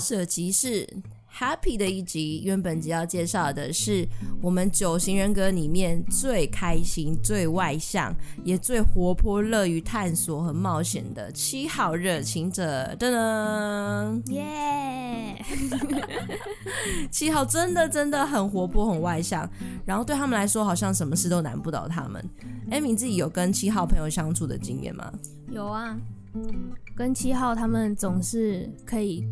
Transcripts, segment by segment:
舍集是 Happy 的一集，原本集要介绍的是我们九型人格里面最开心、最外向，也最活泼、乐于探索和冒险的七号热情者。噔噔，耶！七号真的真的很活泼、很外向，然后对他们来说，好像什么事都难不倒他们。艾米自己有跟七号朋友相处的经验吗？有啊，跟七号他们总是可以。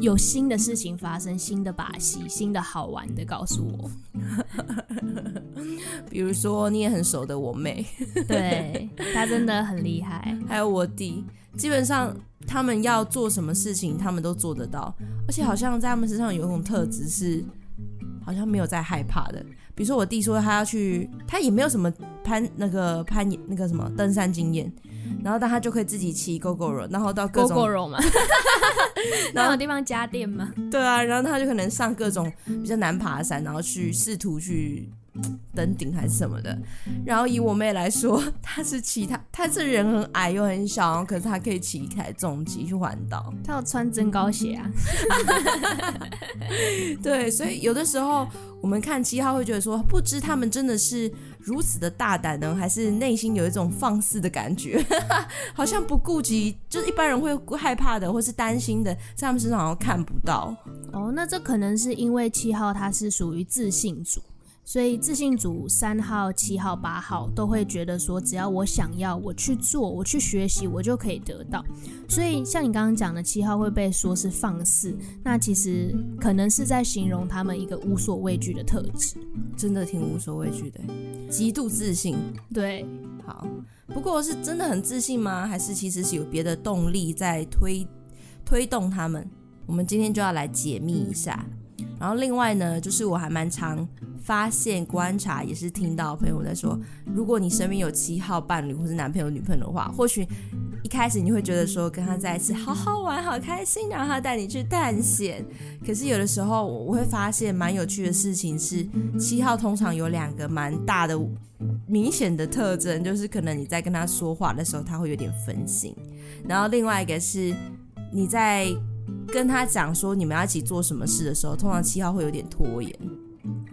有新的事情发生，新的把戏，新的好玩的，告诉我。比如说，你也很熟的我妹，对，她真的很厉害。还有我弟，基本上他们要做什么事情，他们都做得到，而且好像在他们身上有一种特质是，好像没有在害怕的。比如说，我弟说他要去，他也没有什么攀那个攀那个什么登山经验。然后，但他就可以自己骑 Gogoro，然后到各种 Gogoro 嘛，然后有地方加电嘛。对啊，然后他就可能上各种比较难爬的山，然后去试图去登顶还是什么的。然后以我妹来说，她是骑她，她是人很矮又很小，可是她可以骑一台重机去环岛。她要穿增高鞋啊。对，所以有的时候我们看七号会觉得说，不知他们真的是。如此的大胆呢，还是内心有一种放肆的感觉，好像不顾及，就是一般人会害怕的或是担心的，在他们身上好像看不到。哦，那这可能是因为七号他是属于自信组。所以自信组三号、七号、八号都会觉得说，只要我想要，我去做，我去学习，我就可以得到。所以像你刚刚讲的，七号会被说是放肆，那其实可能是在形容他们一个无所畏惧的特质，真的挺无所畏惧的，极度自信。对，好，不过是真的很自信吗？还是其实是有别的动力在推推动他们？我们今天就要来解密一下。然后另外呢，就是我还蛮常发现、观察，也是听到朋友在说，如果你身边有七号伴侣或是男朋友、女朋友的话，或许一开始你会觉得说跟他在一起好好玩、好开心，然后他带你去探险。可是有的时候我会发现蛮有趣的事情是，七号通常有两个蛮大的、明显的特征，就是可能你在跟他说话的时候，他会有点分心。然后另外一个是你在。跟他讲说你们要一起做什么事的时候，通常七号会有点拖延。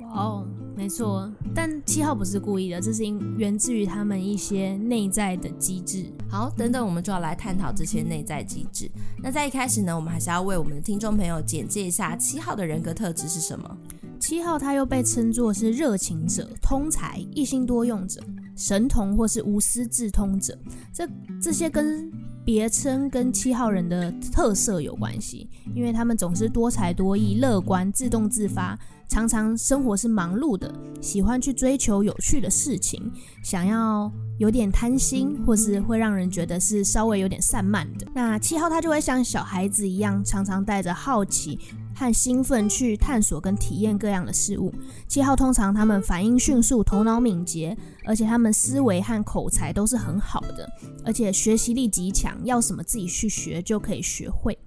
哇哦，没错，但七号不是故意的，这是因源自于他们一些内在的机制。好，等等，我们就要来探讨这些内在机制。那在一开始呢，我们还是要为我们的听众朋友简介一下七号的人格特质是什么。七号他又被称作是热情者、通才、一心多用者、神童或是无私自通者。这这些跟别称跟七号人的特色有关系，因为他们总是多才多艺、乐观、自动自发，常常生活是忙碌的，喜欢去追求有趣的事情，想要有点贪心，或是会让人觉得是稍微有点散漫的。那七号他就会像小孩子一样，常常带着好奇和兴奋去探索跟体验各样的事物。七号通常他们反应迅速，头脑敏捷，而且他们思维和口才都是很好的，而且学习力极强，要什么自己去学就可以学会。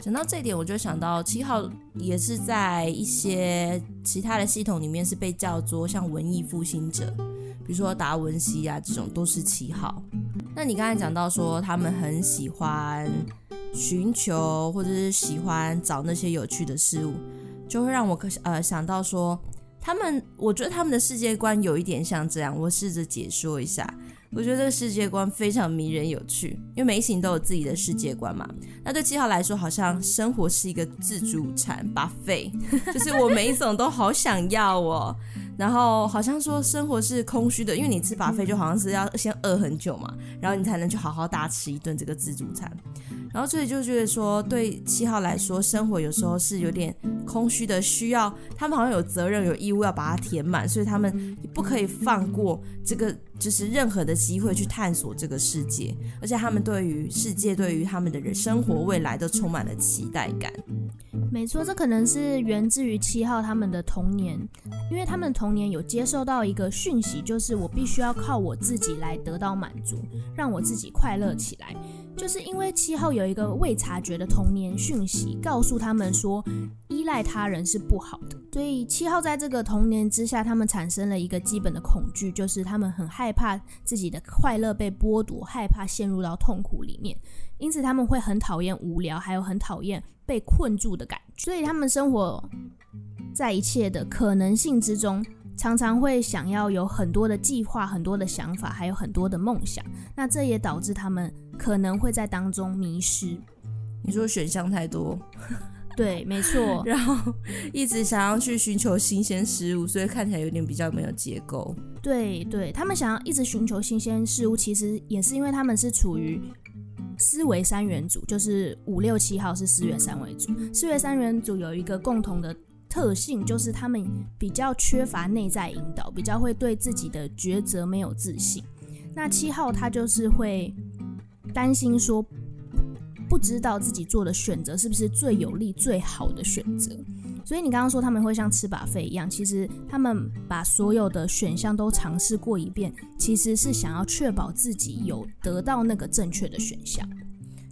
讲到这点，我就想到七号也是在一些其他的系统里面是被叫做像文艺复兴者，比如说达文西啊这种都是七号。那你刚才讲到说他们很喜欢。寻求或者是喜欢找那些有趣的事物，就会让我呃想到说，他们我觉得他们的世界观有一点像这样。我试着解说一下，我觉得这个世界观非常迷人有趣，因为每一型都有自己的世界观嘛。那对七号来说，好像生活是一个自助餐 buffet，就是我每一种都好想要哦。然后好像说生活是空虚的，因为你吃 buffet 就好像是要先饿很久嘛，然后你才能去好好大吃一顿这个自助餐。然后这里就觉得说，对七号来说，生活有时候是有点空虚的，需要他们好像有责任、有义务要把它填满，所以他们不可以放过这个，就是任何的机会去探索这个世界。而且他们对于世界、对于他们的人生活未来都充满了期待感。没错，这可能是源自于七号他们的童年，因为他们童年有接受到一个讯息，就是我必须要靠我自己来得到满足，让我自己快乐起来。就是因为七号有一个未察觉的童年讯息，告诉他们说依赖他人是不好的，所以七号在这个童年之下，他们产生了一个基本的恐惧，就是他们很害害怕自己的快乐被剥夺，害怕陷入到痛苦里面，因此他们会很讨厌无聊，还有很讨厌被困住的感觉，所以他们生活在一切的可能性之中。常常会想要有很多的计划、很多的想法，还有很多的梦想。那这也导致他们可能会在当中迷失。你说选项太多，对，没错。然后一直想要去寻求新鲜事物，所以看起来有点比较没有结构。对对，他们想要一直寻求新鲜事物，其实也是因为他们是处于思维三元组，就是五六七号是思维三元组。思维三元组有一个共同的。特性就是他们比较缺乏内在引导，比较会对自己的抉择没有自信。那七号他就是会担心说，不知道自己做的选择是不是最有利、最好的选择。所以你刚刚说他们会像吃 buffet 一样，其实他们把所有的选项都尝试过一遍，其实是想要确保自己有得到那个正确的选项。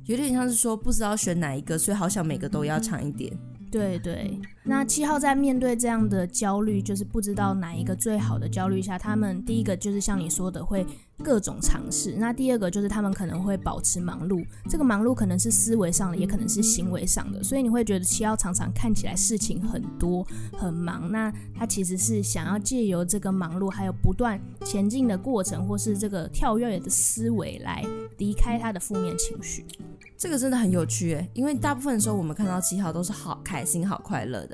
有点像是说不知道选哪一个，所以好想每个都要尝一点。对对，那七号在面对这样的焦虑，就是不知道哪一个最好的焦虑下，他们第一个就是像你说的会各种尝试，那第二个就是他们可能会保持忙碌，这个忙碌可能是思维上的，也可能是行为上的，所以你会觉得七号常常看起来事情很多很忙，那他其实是想要借由这个忙碌，还有不断前进的过程，或是这个跳跃的思维来离开他的负面情绪。这个真的很有趣诶，因为大部分的时候我们看到七号都是好开心、好快乐的。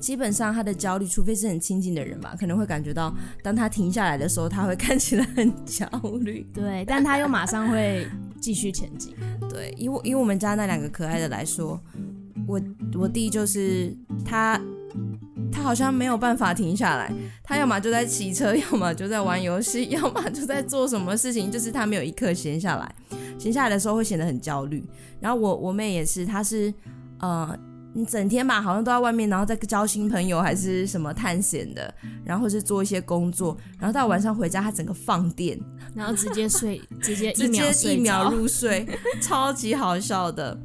基本上他的焦虑，除非是很亲近的人吧，可能会感觉到，当他停下来的时候，他会看起来很焦虑。对，但他又马上会继续前进。对，因为因为我们家那两个可爱的来说，我我弟就是他，他好像没有办法停下来，他要么就在骑车，要么就在玩游戏，要么就在做什么事情，就是他没有一刻闲下来。闲下来的时候会显得很焦虑，然后我我妹也是，她是，呃，你整天吧好像都在外面，然后在交新朋友还是什么探险的，然后是做一些工作，然后到晚上回家，他整个放电，然后直接睡，直接一秒直接一秒入睡，超级好笑的，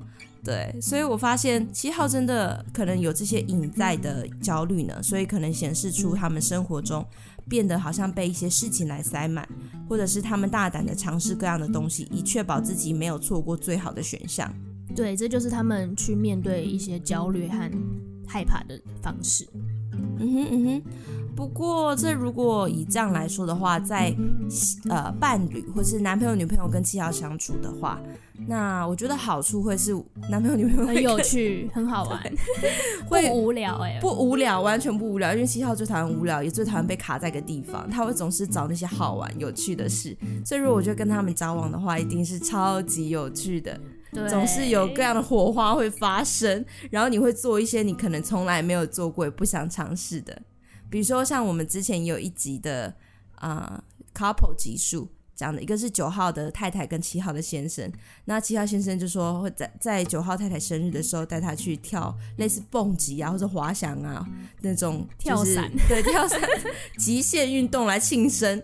对，所以我发现七号真的可能有这些隐在的焦虑呢，所以可能显示出他们生活中。变得好像被一些事情来塞满，或者是他们大胆的尝试各样的东西，以确保自己没有错过最好的选项。对，这就是他们去面对一些焦虑和害怕的方式。嗯哼嗯哼。不过，这如果以这样来说的话，在呃伴侣或是男朋友、女朋友跟七号相处的话，那我觉得好处会是男朋友、女朋友很有趣、很好玩，会不无聊哎、欸，不无聊，完全不无聊，因为七号最讨厌无聊，也最讨厌被卡在一个地方，他会总是找那些好玩、有趣的事。所以，如果我觉得跟他们交往的话，一定是超级有趣的，对，总是有各样的火花会发生，然后你会做一些你可能从来没有做过、也不想尝试的。比如说，像我们之前有一集的啊、呃、couple 集数讲的，一个是九号的太太跟七号的先生。那七号先生就说会在在九号太太生日的时候带她去跳类似蹦极啊或者滑翔啊那种、就是、跳伞，对，跳伞极限运动来庆生，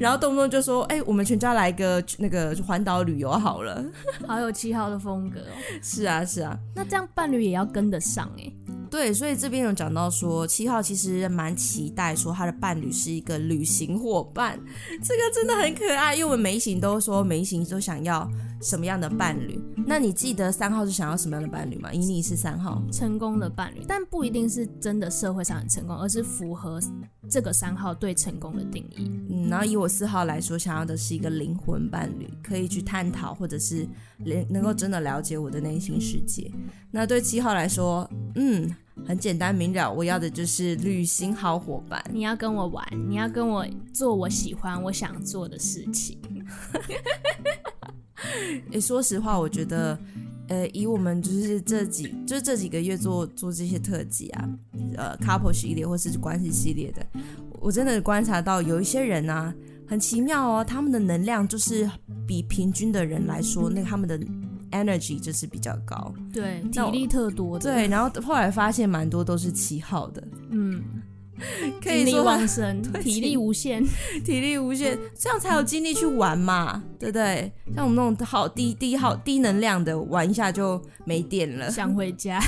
然后动不动就说：“哎、欸，我们全家来个那个环岛旅游好了。”好有七号的风格哦。是啊，是啊，那这样伴侣也要跟得上哎。对，所以这边有讲到说，七号其实蛮期待说他的伴侣是一个旅行伙伴，这个真的很可爱。因为我们每一型都说每一型都想要什么样的伴侣，那你记得三号是想要什么样的伴侣吗？以你是三号，成功的伴侣，但不一定是真的社会上很成功，而是符合这个三号对成功的定义。嗯，然后以我四号来说，想要的是一个灵魂伴侣，可以去探讨或者是能能够真的了解我的内心世界。那对七号来说，嗯。很简单明了，我要的就是旅行好伙伴。你要跟我玩，你要跟我做我喜欢、我想做的事情。诶，说实话，我觉得，呃，以我们就是这几，就这几个月做做这些特辑啊，呃，couple 系列或是关系系列的，我真的观察到有一些人啊，很奇妙哦，他们的能量就是比平均的人来说，那他们的 energy 就是比较高，对，体力特多的。对，然后后来发现蛮多都是七号的，嗯。精力旺盛，体力无限，体力无限，这样才有精力去玩嘛，对不对？像我们那种好低低好低能量的，玩一下就没电了，想回家。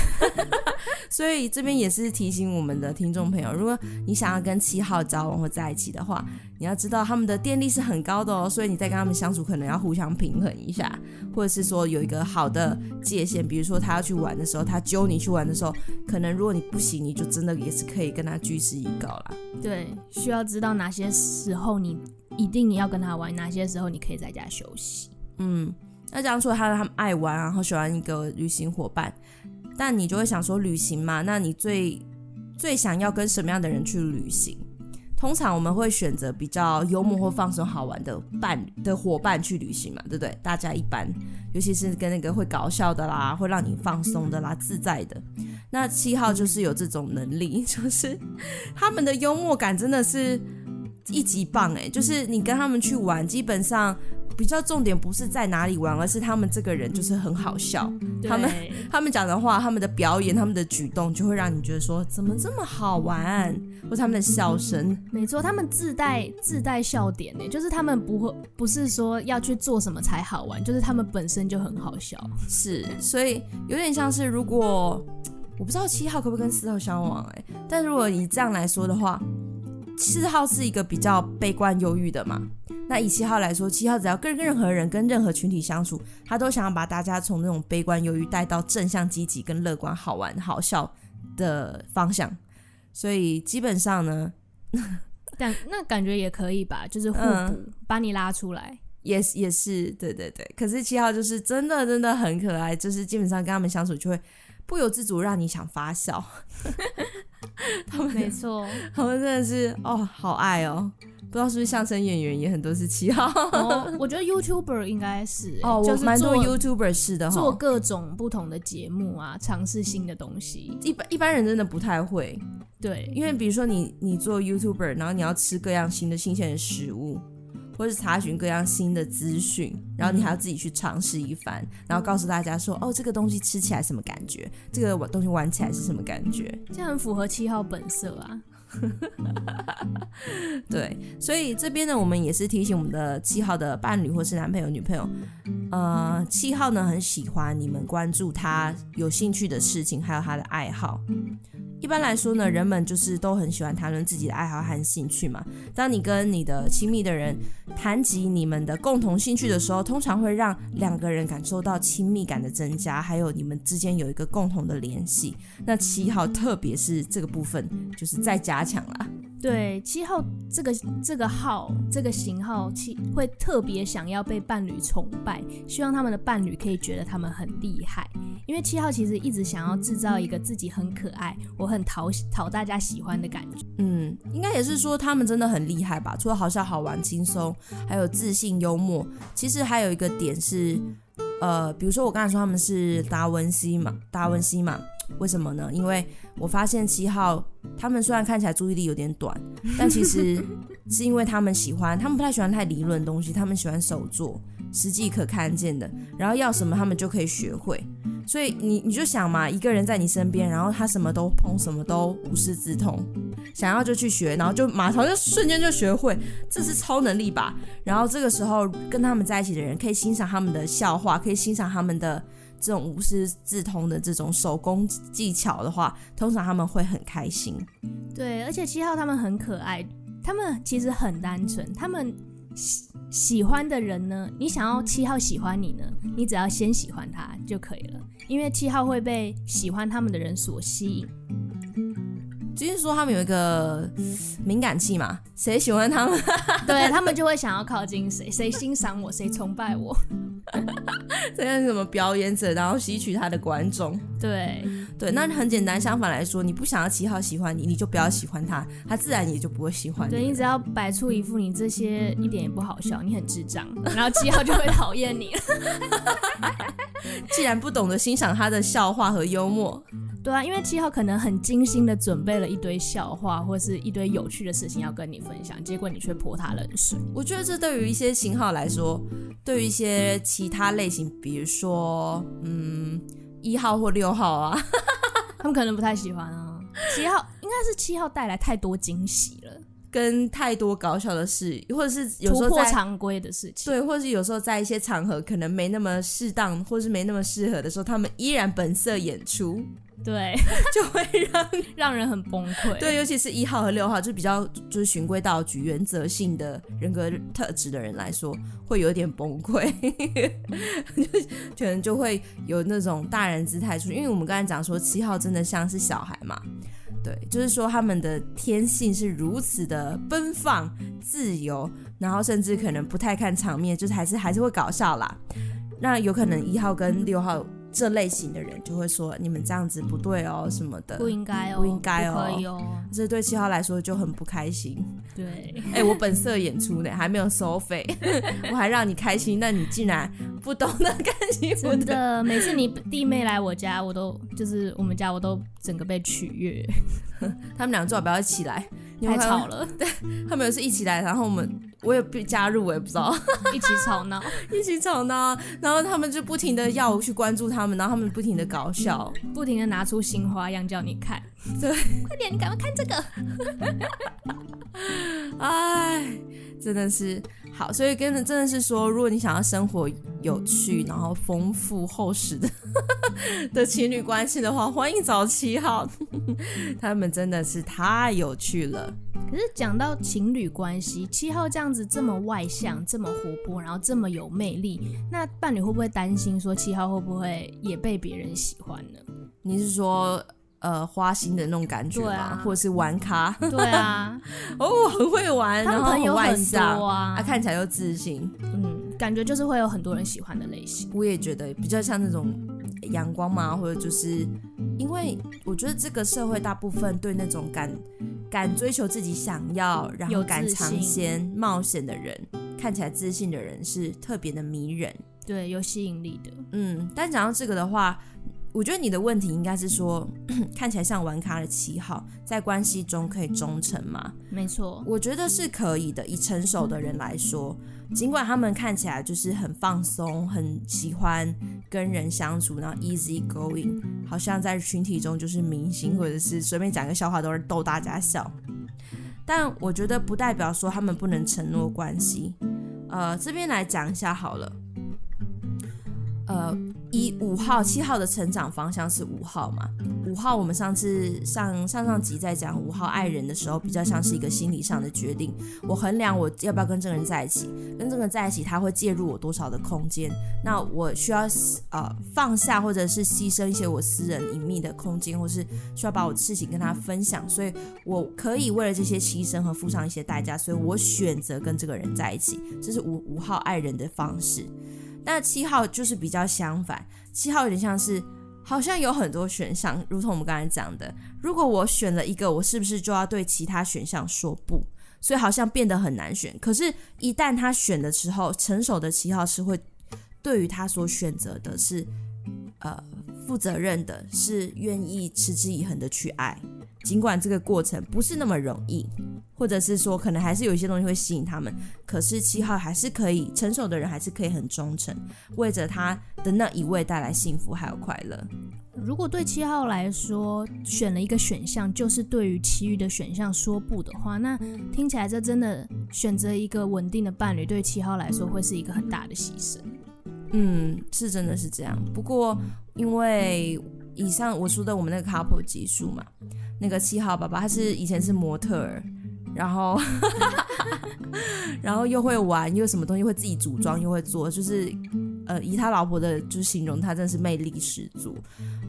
所以这边也是提醒我们的听众朋友，如果你想要跟七号交往或在一起的话，你要知道他们的电力是很高的哦，所以你在跟他们相处可能要互相平衡一下，或者是说有一个好的界限，比如说他要去玩的时候，他揪你去玩的时候，可能如果你不行，你就真的也是可以跟他据实以告啦。对，需要知道哪些时候你一定你要跟他玩，哪些时候你可以在家休息。嗯，那这样说，他他们爱玩，然后喜欢一个旅行伙伴。但你就会想说旅行嘛？那你最最想要跟什么样的人去旅行？通常我们会选择比较幽默或放松、好玩的伴的伙伴去旅行嘛，对不对？大家一般，尤其是跟那个会搞笑的啦，会让你放松的啦，自在的。那七号就是有这种能力，就是他们的幽默感真的是一级棒诶，就是你跟他们去玩，基本上。比较重点不是在哪里玩，而是他们这个人就是很好笑。他们 他们讲的话，他们的表演，他们的举动，就会让你觉得说怎么这么好玩，或他们的笑声。没错，他们自带自带笑点呢，就是他们不会不是说要去做什么才好玩，就是他们本身就很好笑。是，所以有点像是如果我不知道七号可不可以跟四号相往哎，但如果你这样来说的话，四号是一个比较悲观忧郁的嘛。那以七号来说，七号只要跟任何人、跟任何群体相处，他都想要把大家从那种悲观、忧郁带到正向、积极、跟乐观、好玩、好笑的方向。所以基本上呢，感那感觉也可以吧，就是互补，嗯、把你拉出来。也是也是，对对对。可是七号就是真的真的很可爱，就是基本上跟他们相处就会不由自主让你想发笑。他们没错，他们真的是哦，好爱哦。不知道是不是相声演员也很多是七号？哦，我觉得 YouTuber 应该是、欸、哦，就是蛮多 YouTuber 是的，做各种不同的节目啊，尝试新的东西。一般一般人真的不太会，对，因为比如说你你做 YouTuber，然后你要吃各样新的新鲜的食物，或是查询各样新的资讯，然后你还要自己去尝试一番，然后告诉大家说，哦，这个东西吃起来什么感觉，这个东西玩起来是什么感觉，这很符合七号本色啊。对，所以这边呢，我们也是提醒我们的七号的伴侣或是男朋友、女朋友，呃，七号呢很喜欢你们关注他有兴趣的事情，还有他的爱好。一般来说呢，人们就是都很喜欢谈论自己的爱好和兴趣嘛。当你跟你的亲密的人谈及你们的共同兴趣的时候，通常会让两个人感受到亲密感的增加，还有你们之间有一个共同的联系。那七号特别是这个部分，就是再加强了。对，七号这个这个号这个型号七会特别想要被伴侣崇拜，希望他们的伴侣可以觉得他们很厉害。因为七号其实一直想要制造一个自己很可爱，我很讨讨大家喜欢的感觉。嗯，应该也是说他们真的很厉害吧？除了好笑、好玩、轻松，还有自信、幽默。其实还有一个点是，呃，比如说我刚才说他们是达文西嘛，达文西嘛。为什么呢？因为我发现七号他们虽然看起来注意力有点短，但其实 是因为他们喜欢，他们不太喜欢太理论的东西，他们喜欢手做，实际可看见的，然后要什么他们就可以学会。所以你你就想嘛，一个人在你身边，然后他什么都碰，什么都无师自通，想要就去学，然后就马上就瞬间就学会，这是超能力吧？然后这个时候跟他们在一起的人可以欣赏他们的笑话，可以欣赏他们的。这种无师自通的这种手工技巧的话，通常他们会很开心。对，而且七号他们很可爱，他们其实很单纯。他们喜喜欢的人呢，你想要七号喜欢你呢，你只要先喜欢他就可以了，因为七号会被喜欢他们的人所吸引。就是说他们有一个敏感期嘛，谁喜欢他们，对他们就会想要靠近谁，谁欣赏我，谁崇拜我。这样什么表演者，然后吸取他的观众。对对，那很简单。相反来说，你不想要七号喜欢你，你就不要喜欢他，他自然也就不会喜欢你。对，你只要摆出一副你这些一点也不好笑，你很智障，然后七号就会讨厌你。既然不懂得欣赏他的笑话和幽默。对啊，因为七号可能很精心的准备了一堆笑话或是一堆有趣的事情要跟你分享，结果你却泼他冷水。我觉得这对于一些型号来说，对于一些其他类型，比如说嗯一号或六号啊，他们可能不太喜欢啊。七号应该是七号带来太多惊喜了。跟太多搞笑的事，或者是有时候突破常规的事情，对，或者是有时候在一些场合可能没那么适当，或是没那么适合的时候，他们依然本色演出，对，就会让 让人很崩溃。对，尤其是一号和六号，就比较就是循规蹈矩、原则性的人格特质的人来说，会有点崩溃，就可能就会有那种大人姿态出，因为我们刚才讲说七号真的像是小孩嘛。对，就是说他们的天性是如此的奔放、自由，然后甚至可能不太看场面，就是还是还是会搞笑啦。那有可能一号跟六号。这类型的人就会说，你们这样子不对哦，什么的，不应该哦，不应该哦，不可以哦。这对七号来说就很不开心。对，哎、欸，我本色演出呢，还没有收费，我还让你开心，那你竟然不懂得感激。真的，每次你弟妹来我家，我都就是我们家，我都整个被取悦。他们两个最好不要一起来，太吵了。对，他们有是一起来，然后我们。我也不加入，我也不知道，一起吵闹，一起吵闹，然后他们就不停的要我去关注他们，然后他们不停的搞笑，不停的拿出新花样叫你看，对，快点，你赶快看这个，哎，真的是好，所以跟着真的是说，如果你想要生活有趣，然后丰富厚实的 的情侣关系的话，欢迎找七号，他们真的是太有趣了。可是讲到情侣关系，七号这样子这么外向，这么活泼，然后这么有魅力，那伴侣会不会担心说七号会不会也被别人喜欢呢？你是说呃花心的那种感觉吗？啊、或者是玩咖？对啊，哦，很会玩，然后很外向啊，他看起来又自信，嗯，感觉就是会有很多人喜欢的类型。我也觉得比较像那种阳光嘛，或者就是因为我觉得这个社会大部分对那种敢。敢追求自己想要，然后敢尝鲜冒险的人，看起来自信的人是特别的迷人，对，有吸引力的。嗯，但讲到这个的话，我觉得你的问题应该是说，看起来像玩咖的七号，在关系中可以忠诚吗？没错，我觉得是可以的。以成熟的人来说。尽管他们看起来就是很放松，很喜欢跟人相处，然后 easy going，好像在群体中就是明星，或者是随便讲个笑话都是逗大家笑。但我觉得不代表说他们不能承诺关系。呃，这边来讲一下好了。呃，以五号、七号的成长方向是五号嘛？五号，我们上次上上上集在讲五号爱人的时候，比较像是一个心理上的决定。我衡量我要不要跟这个人在一起，跟这个人在一起，他会介入我多少的空间？那我需要呃放下，或者是牺牲一些我私人隐秘的空间，或是需要把我的事情跟他分享，所以我可以为了这些牺牲和付上一些代价，所以我选择跟这个人在一起。这是五五号爱人的方式。那七号就是比较相反，七号有点像是好像有很多选项，如同我们刚才讲的，如果我选了一个，我是不是就要对其他选项说不？所以好像变得很难选。可是，一旦他选的时候，成熟的七号是会对于他所选择的是呃负责任的，是愿意持之以恒的去爱。尽管这个过程不是那么容易，或者是说可能还是有一些东西会吸引他们，可是七号还是可以，成熟的人还是可以很忠诚，为着他的那一位带来幸福还有快乐。如果对七号来说，选了一个选项就是对于其余的选项说不的话，那听起来这真的选择一个稳定的伴侣，对七号来说会是一个很大的牺牲。嗯，是真的是这样。不过因为以上我说的我们那个 couple 集数嘛。那个七号爸爸，他是以前是模特儿，然后，然后又会玩，又什么东西会自己组装，又会做，就是，呃，以他老婆的就形容，他真的是魅力十足。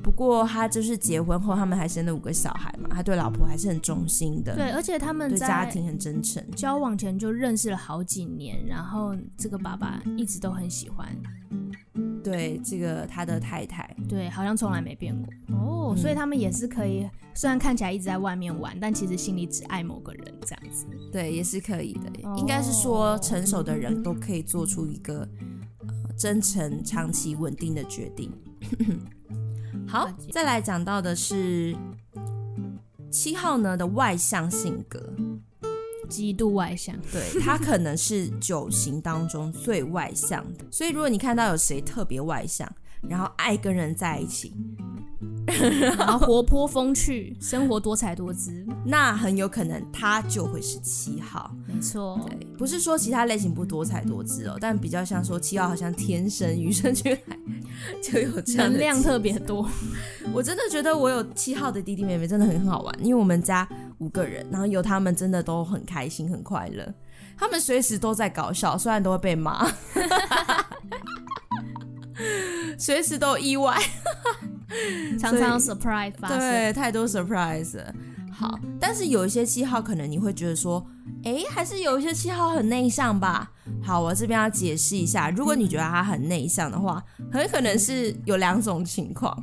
不过他就是结婚后，他们还生了五个小孩嘛，他对老婆还是很忠心的。对，而且他们对家庭很真诚，交往前就认识了好几年，然后这个爸爸一直都很喜欢。对这个他的太太，对，好像从来没变过哦，所以他们也是可以，虽然看起来一直在外面玩，但其实心里只爱某个人这样子。对，也是可以的。哦、应该是说，成熟的人都可以做出一个、呃、真诚、长期、稳定的决定。好，再来讲到的是七号呢的外向性格。极度外向，对，他可能是九型当中最外向的。所以如果你看到有谁特别外向，然后爱跟人在一起，然后活泼风趣，生活多彩多姿，那很有可能他就会是七号。没错，对，不是说其他类型不多彩多姿哦，但比较像说七号好像天生与生俱来就有这样能量特别多。我真的觉得我有七号的弟弟妹妹真的很好玩，因为我们家五个人，然后有他们真的都很开心很快乐，他们随时都在搞笑，虽然都会被骂。随时都有意外，常常有 surprise 发生，对，太多 surprise 了。好，但是有一些七号可能你会觉得说，哎、欸，还是有一些七号很内向吧？好，我这边要解释一下，如果你觉得他很内向的话，很可能是有两种情况，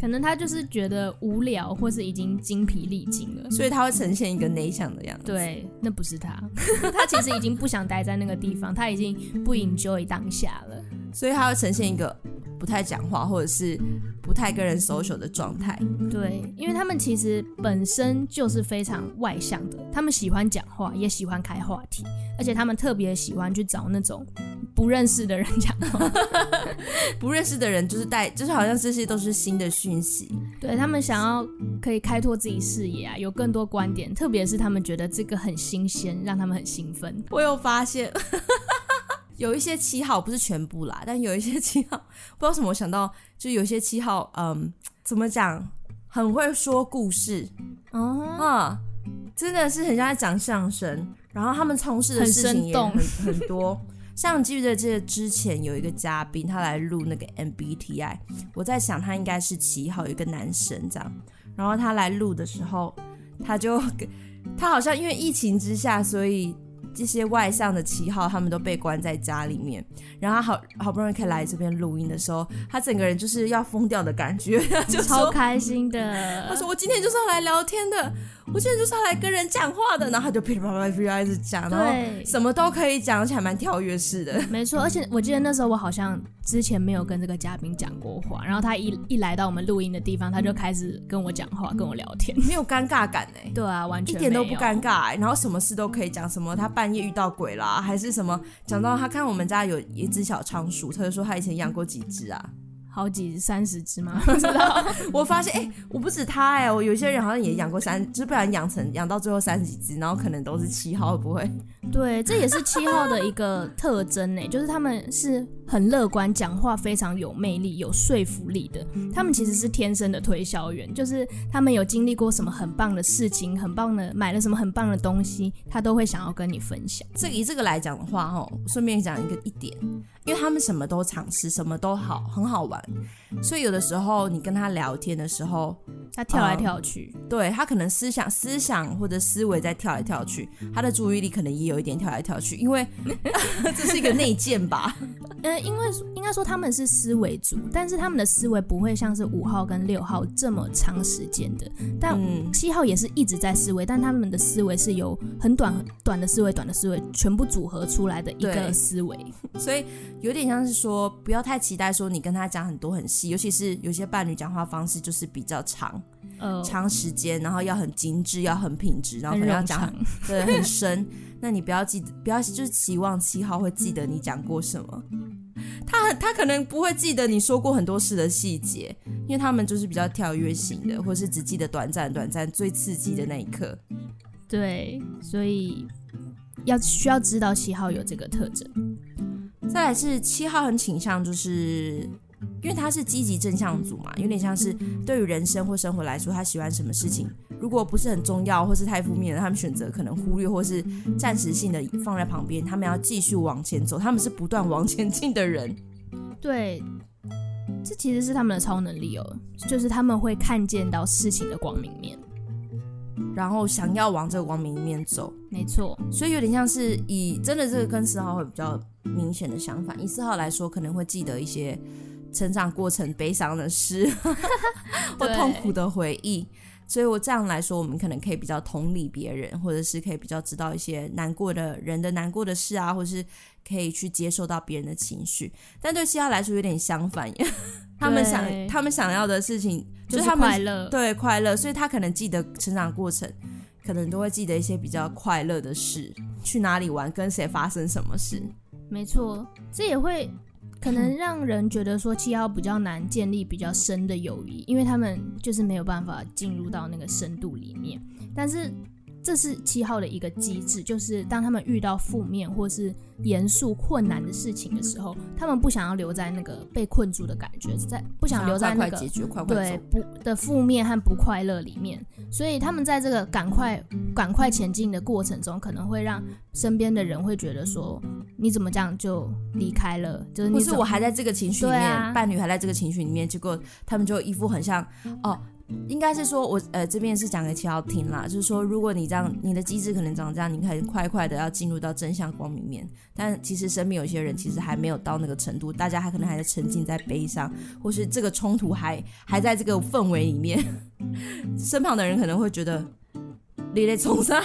可能他就是觉得无聊，或是已经精疲力尽了，所以他会呈现一个内向的样子。对，那不是他，他其实已经不想待在那个地方，他已经不 enjoy 当下了。所以他会呈现一个不太讲话，或者是不太跟人 social 的状态。对，因为他们其实本身就是非常外向的，他们喜欢讲话，也喜欢开话题，而且他们特别喜欢去找那种不认识的人讲话。不认识的人就是带，就是好像这些都是新的讯息。对，他们想要可以开拓自己视野啊，有更多观点，特别是他们觉得这个很新鲜，让他们很兴奋。我有发现。有一些七号不是全部啦，但有一些七号 不知道什么，我想到就有一些七号，嗯，怎么讲，很会说故事，哦、啊，真的是很像在讲相声。然后他们从事的事情也很很，很多，像记得这之前有一个嘉宾，他来录那个 MBTI，我在想他应该是七号，有一个男生这样。然后他来录的时候，他就 他好像因为疫情之下，所以。这些外向的七号，他们都被关在家里面，然后他好好不容易可以来这边录音的时候，他整个人就是要疯掉的感觉，就超开心的。他说：“我今天就是要来聊天的，我今天就是要来跟人讲话的。”然后他就噼里啪啦噼里啪啦一直讲，然后什么都可以讲，而且还蛮跳跃式的。没错，而且我记得那时候我好像之前没有跟这个嘉宾讲过话，然后他一一来到我们录音的地方，他就开始跟我讲话，跟我聊天，没有尴尬感哎。对啊，完全一点都不尴尬哎，然后什么事都可以讲，什么他半夜遇到鬼啦，还是什么？讲到他看我们家有一只小仓鼠，他就说他以前养过几只啊。好几三十只吗？不知道。我发现，哎、欸，我不止他哎、欸，我有些人好像也养过三，就是不然养成养到最后三十几只，然后可能都是七号，会不会？对，这也是七号的一个特征呢、欸，就是他们是很乐观，讲话非常有魅力、有说服力的。他们其实是天生的推销员，就是他们有经历过什么很棒的事情、很棒的买了什么很棒的东西，他都会想要跟你分享。这以这个来讲的话，哦，顺便讲一个一点。因为他们什么都尝试，什么都好，很好玩，所以有的时候你跟他聊天的时候，他跳来跳去，嗯、对他可能思想、思想或者思维在跳来跳去，他的注意力可能也有一点跳来跳去，因为 这是一个内建吧。呃，因为应该说他们是思维组，但是他们的思维不会像是五号跟六号这么长时间的，但七号也是一直在思维，但他们的思维是由很短很短的思维、短的思维全部组合出来的一个思维，所以。有点像是说，不要太期待说你跟他讲很多很细，尤其是有些伴侣讲话方式就是比较长，呃，长时间，然后要很精致，要很品质，然后可能要讲很对很深。那你不要记得，不要就是期望七号会记得你讲过什么，他很他可能不会记得你说过很多事的细节，因为他们就是比较跳跃型的，或是只记得短暂短暂最刺激的那一刻。对，所以要需要知道七号有这个特征。再来是七号，很倾向就是，因为他是积极正向组嘛，有点像是对于人生或生活来说，他喜欢什么事情，如果不是很重要或是太负面的，他们选择可能忽略或是暂时性的放在旁边，他们要继续往前走，他们是不断往前进的人。对，这其实是他们的超能力哦，就是他们会看见到事情的光明面。然后想要往这个光明面走，没错，所以有点像是以真的这个跟四号会比较明显的相反。以四号来说，可能会记得一些成长过程悲伤的事 或痛苦的回忆。所以我这样来说，我们可能可以比较同理别人，或者是可以比较知道一些难过的人的难过的事啊，或者是可以去接受到别人的情绪。但对西亚来说有点相反，他们想他们想要的事情就是他们快乐，对快乐，所以他可能记得成长过程，可能都会记得一些比较快乐的事，去哪里玩，跟谁发生什么事。没错，这也会可能让人觉得说七号比较难建立比较深的友谊，因为他们就是没有办法进入到那个深度里面，但是。这是七号的一个机制，就是当他们遇到负面或是严肃困难的事情的时候，他们不想要留在那个被困住的感觉，在不想留在那个对不的负面和不快乐里面，所以他们在这个赶快赶快前进的过程中，可能会让身边的人会觉得说，你怎么这样就离开了？就是你不是我还在这个情绪里面，啊、伴侣还在这个情绪里面，结果他们就一副很像哦。应该是说我，呃这边是讲给七号听啦，就是说，如果你这样，你的机制可能长这样，你可以快快的要进入到真相光明面，但其实身边有些人其实还没有到那个程度，大家还可能还在沉浸在悲伤，或是这个冲突还还在这个氛围里面，身旁的人可能会觉得。你在冲上，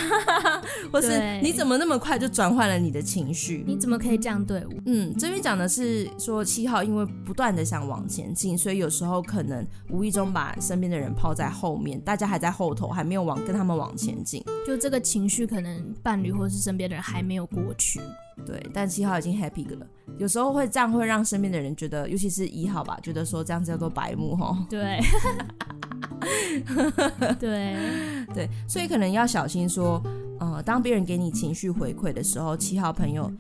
或是你怎么那么快就转换了你的情绪？你怎么可以这样对我？嗯，这边讲的是说七号因为不断的想往前进，所以有时候可能无意中把身边的人抛在后面，大家还在后头，还没有往跟他们往前进。就这个情绪，可能伴侣或是身边的人还没有过去。对，但七号已经 happy 了。有时候会这样，会让身边的人觉得，尤其是一号吧，觉得说这样子叫做白目哈。对。对对，所以可能要小心说，呃，当别人给你情绪回馈的时候，七号朋友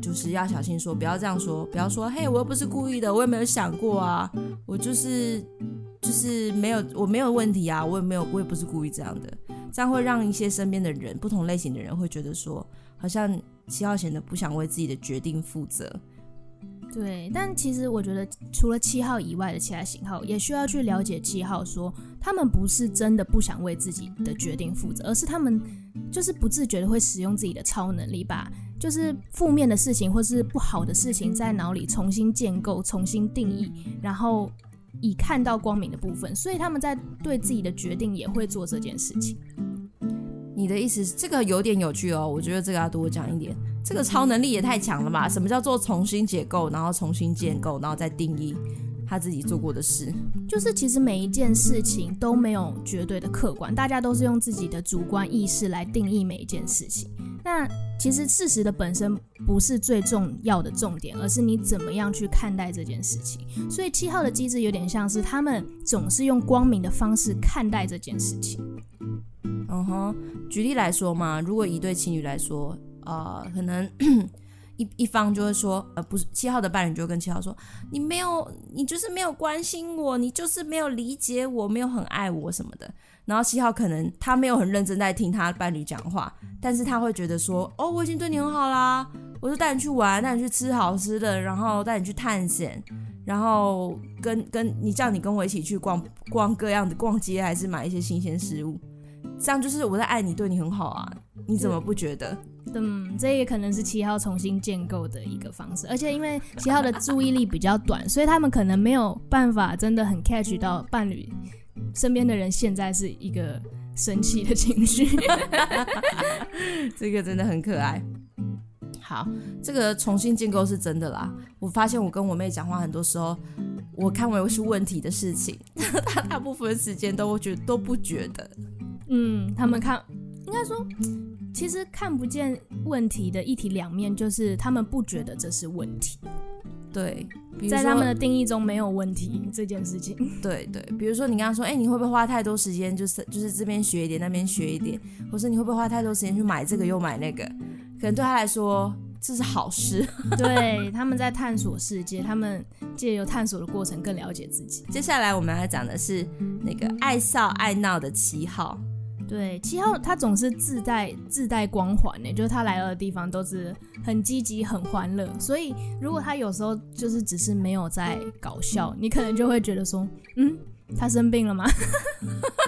就是要小心说，不要这样说，不要说，嘿，我又不是故意的，我也没有想过啊，我就是就是没有，我没有问题啊，我也没有，我也不是故意这样的，这样会让一些身边的人，不同类型的人会觉得说，好像七号显得不想为自己的决定负责。对，但其实我觉得，除了七号以外的其他型号，也需要去了解七号说，他们不是真的不想为自己的决定负责，而是他们就是不自觉的会使用自己的超能力，把就是负面的事情或是不好的事情在脑里重新建构、重新定义，然后以看到光明的部分，所以他们在对自己的决定也会做这件事情。你的意思是这个有点有趣哦，我觉得这个要多讲一点。这个超能力也太强了吧？什么叫做重新解构，然后重新建构，然后再定义他自己做过的事？就是其实每一件事情都没有绝对的客观，大家都是用自己的主观意识来定义每一件事情。那其实事实的本身不是最重要的重点，而是你怎么样去看待这件事情。所以七号的机制有点像是他们总是用光明的方式看待这件事情。嗯哼，举例来说嘛，如果一对情侣来说，呃，可能 一一方就会说，呃，不是七号的伴侣就会跟七号说，你没有，你就是没有关心我，你就是没有理解我，没有很爱我什么的。然后七号可能他没有很认真在听他伴侣讲话，但是他会觉得说，哦，我已经对你很好啦，我就带你去玩，带你去吃好吃的，然后带你去探险，然后跟跟你叫你跟我一起去逛逛各样的逛街，还是买一些新鲜食物。这样就是我在爱你，对你很好啊，你怎么不觉得？嗯，这也可能是七号重新建构的一个方式，而且因为七号的注意力比较短，所以他们可能没有办法真的很 catch 到伴侣身边的人现在是一个生气的情绪。这个真的很可爱。好，这个重新建构是真的啦。我发现我跟我妹讲话，很多时候我看为是问题的事情，她大部分时间都觉得都不觉得。嗯，他们看，应该说，其实看不见问题的一体两面，就是他们不觉得这是问题。对，在他们的定义中没有问题这件事情。对对，比如说你刚刚说，哎，你会不会花太多时间，就是就是这边学一点，那边学一点，或者你会不会花太多时间去买这个又买那个？可能对他来说这是好事。对，他们在探索世界，他们借由探索的过程更了解自己。接下来我们要讲的是那个爱笑爱闹的七号。对，七号他总是自带自带光环呢，就是他来到的地方都是很积极、很欢乐。所以如果他有时候就是只是没有在搞笑，你可能就会觉得说，嗯，他生病了吗？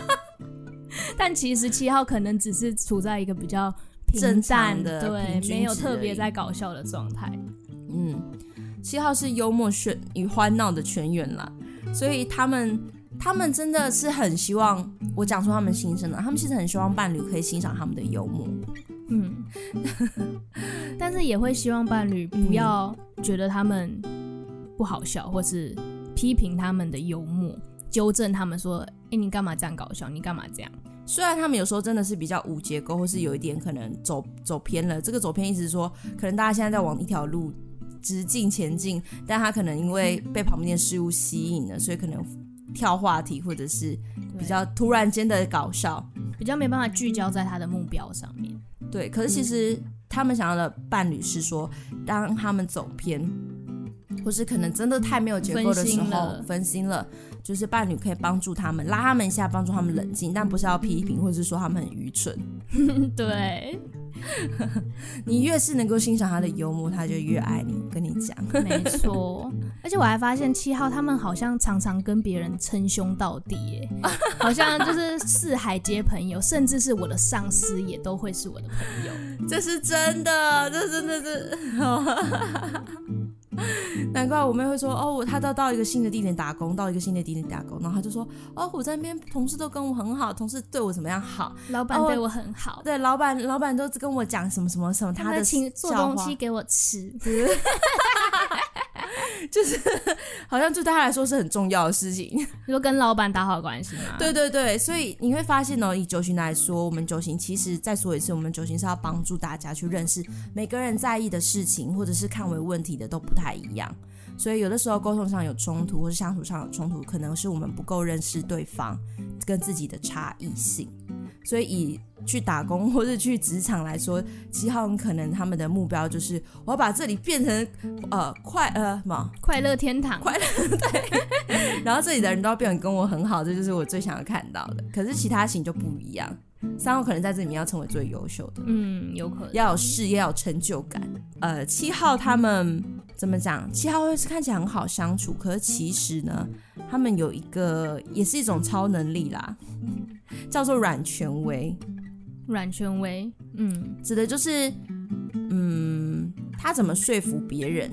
但其实七号可能只是处在一个比较平淡的，对，没有特别在搞笑的状态。嗯，七号是幽默炫与欢闹的全员啦，所以他们。他们真的是很希望我讲出他们心声的，他们其实很希望伴侣可以欣赏他们的幽默，嗯，但是也会希望伴侣不要觉得他们不好笑，或是批评他们的幽默，纠正他们说：“哎，你干嘛这样搞笑？你干嘛这样？”虽然他们有时候真的是比较无结构，或是有一点可能走走偏了。这个走偏意思是说，可能大家现在在往一条路直径前进，但他可能因为被旁边的事物吸引了，所以可能跳话题，或者是比较突然间的搞笑，比较没办法聚焦在他的目标上面。对，可是其实他们想要的伴侣是说，当他们走偏，或是可能真的太没有结构的时候，分心了。就是伴侣可以帮助他们，拉他们一下，帮助他们冷静，但不是要批评或者是说他们很愚蠢。对，你越是能够欣赏他的幽默，他就越爱你。跟你讲，没错。而且我还发现七号他们好像常常跟别人称兄道弟，耶，好像就是四海皆朋友，甚至是我的上司也都会是我的朋友。这是真的，这真的是。难怪我妹会说哦，她到到一个新的地点打工，到一个新的地点打工，然后她就说哦，我在那边同事都跟我很好，同事对我怎么样好，老板对我很好，对，老板老板都跟我讲什么什么什么，他的请做东西给我吃。就是 好像就对他来说是很重要的事情，你说跟老板打好关系吗。对对对，所以你会发现哦，以九型来说，我们九型其实再说一次，我们九型是要帮助大家去认识每个人在意的事情，或者是看为问题的都不太一样。所以有的时候沟通上有冲突，或是相处上有冲突，可能是我们不够认识对方跟自己的差异性。所以以去打工或者去职场来说，七号很可能他们的目标就是我要把这里变成呃快呃什么快乐天堂，快乐 对，然后这里的人都要变得跟我很好，这就是我最想要看到的。可是其他型就不一样，三号可能在这里面要成为最优秀的，嗯，有可能要有事业，要有成就感。呃，七号他们怎么讲？七号会是看起来很好相处，可是其实呢，他们有一个也是一种超能力啦。叫做软权威，软权威，嗯，指的就是，嗯，他怎么说服别人，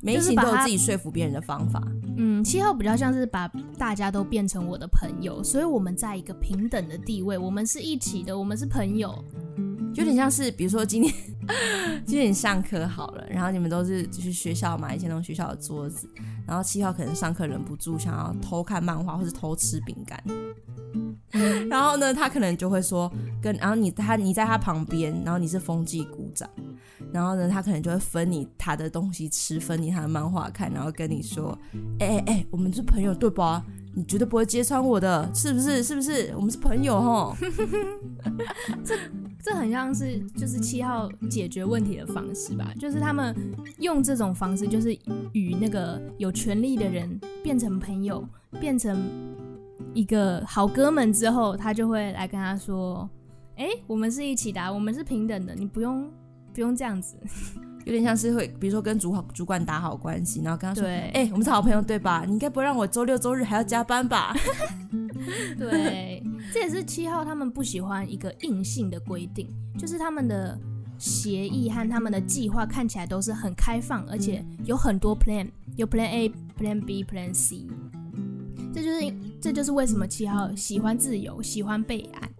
每一型都有自己说服别人的方法。嗯，七号比较像是把大家都变成我的朋友，所以我们在一个平等的地位，我们是一起的，我们是朋友，有点像是，比如说今天 今天你上课好了，然后你们都是就是学校嘛，以前那种学校的桌子，然后七号可能上课忍不住想要偷看漫画或是偷吃饼干。然后呢，他可能就会说跟，然后你他你在他旁边，然后你是风纪股长，然后呢，他可能就会分你他的东西吃，分你他的漫画看，然后跟你说，哎哎哎，我们是朋友对吧？你绝对不会揭穿我的，是不是？是不是？我们是朋友齁。这这很像是就是七号解决问题的方式吧，就是他们用这种方式，就是与那个有权力的人变成朋友，变成。一个好哥们之后，他就会来跟他说：“哎，我们是一起的，我们是平等的，你不用不用这样子。”有点像是会，比如说跟主主管打好关系，然后跟他说：“对，哎，我们是好朋友对吧？你应该不会让我周六周日还要加班吧？” 对，这也是七号他们不喜欢一个硬性的规定，就是他们的协议和他们的计划看起来都是很开放，而且有很多 plan，有 plan A、plan B、plan C。这就是这就是为什么七号喜欢自由，喜欢备案，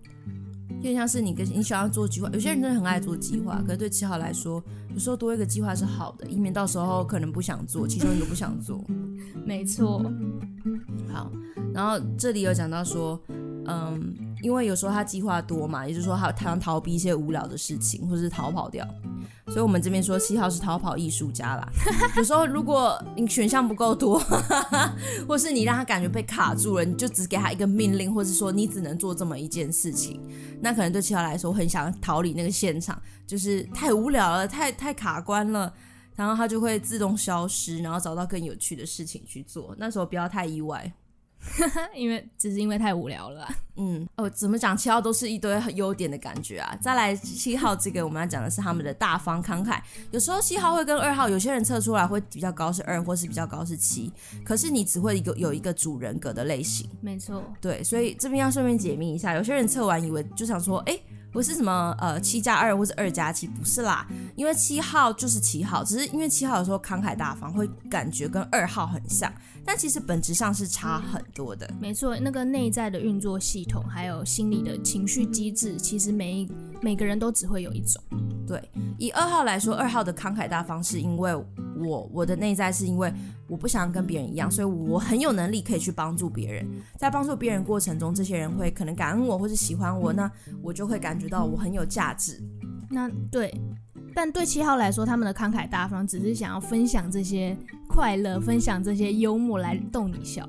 有点像是你跟你想要做计划，有些人真的很爱做计划，可是对七号来说，有时候多一个计划是好的，以免到时候可能不想做，其中一个不想做。没错。好，然后这里有讲到说，嗯，因为有时候他计划多嘛，也就是说他他想逃避一些无聊的事情，或者是逃跑掉。所以，我们这边说七号是逃跑艺术家啦。有时候，如果你选项不够多，或是你让他感觉被卡住了，你就只给他一个命令，或是说你只能做这么一件事情，那可能对七号来说很想逃离那个现场，就是太无聊了，太太卡关了，然后他就会自动消失，然后找到更有趣的事情去做。那时候不要太意外。因为只是因为太无聊了，嗯哦，怎么讲？七号都是一堆优点的感觉啊。再来七号这个，我们要讲的是他们的大方慷慨。有时候七号会跟二号，有些人测出来会比较高是二，或是比较高是七。可是你只会有有一个主人格的类型，没错。对，所以这边要顺便解密一下，有些人测完以为就想说，哎。不是什么呃七加二或者二加七，不是啦，因为七号就是七号，只是因为七号有时候慷慨大方，会感觉跟二号很像，但其实本质上是差很多的。没错，那个内在的运作系统，还有心理的情绪机制，其实每一每个人都只会有一种。对，以二号来说，二号的慷慨大方是因为我我的内在是因为我不想跟别人一样，所以我很有能力可以去帮助别人。在帮助别人过程中，这些人会可能感恩我或是喜欢我，那我就会感觉到我很有价值。那对，但对七号来说，他们的慷慨大方只是想要分享这些快乐，分享这些幽默来逗你笑，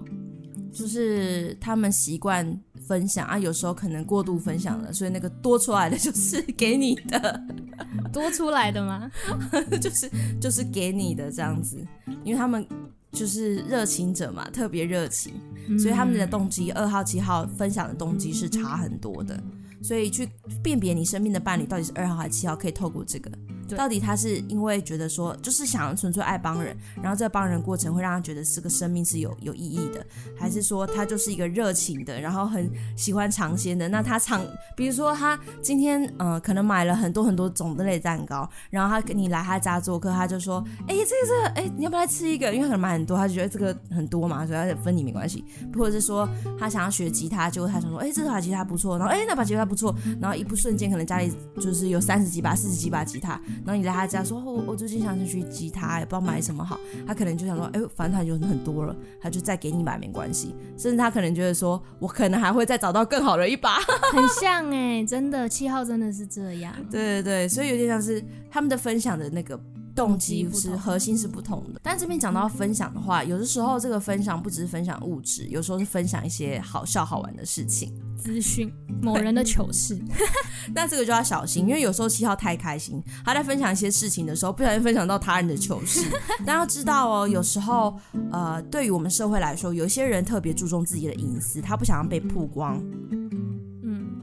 就是他们习惯分享啊，有时候可能过度分享了，所以那个多出来的就是 给你的，多出来的吗？就是就是给你的这样子，因为他们就是热情者嘛，特别热情，所以他们的动机，二号七号分享的动机是差很多的。所以去辨别你生命的伴侣到底是二号还是七号，可以透过这个。到底他是因为觉得说，就是想纯粹爱帮人，然后这帮人过程会让他觉得这个生命是有有意义的，还是说他就是一个热情的，然后很喜欢尝鲜的？那他尝，比如说他今天呃可能买了很多很多种类蛋糕，然后他跟你来他家做客，他就说，哎、这个这个，哎，你要不要来吃一个？因为可能买很多，他就觉得这个很多嘛，所以他分你没关系。或者是说他想要学吉他，结果他想说，哎、这把吉他不错，然后哎、那把吉他不错，然后一不瞬间可能家里就是有三十几把、四十几把吉他。然后你来他家说，我、哦、我最近想去学吉他，也不知道买什么好。他可能就想说，哎，反正他就很多了，他就再给你买没关系。甚至他可能觉得说，我可能还会再找到更好的一把。很像哎、欸，真的七号真的是这样。对对对，所以有点像是他们的分享的那个动机是核心是不同的。但这边讲到分享的话，有的时候这个分享不只是分享物质，有时候是分享一些好笑好玩的事情。资讯某人的糗事，那这个就要小心，因为有时候七号太开心，他在分享一些事情的时候，不小心分享到他人的糗事。但要知道哦，有时候呃，对于我们社会来说，有些人特别注重自己的隐私，他不想要被曝光。嗯，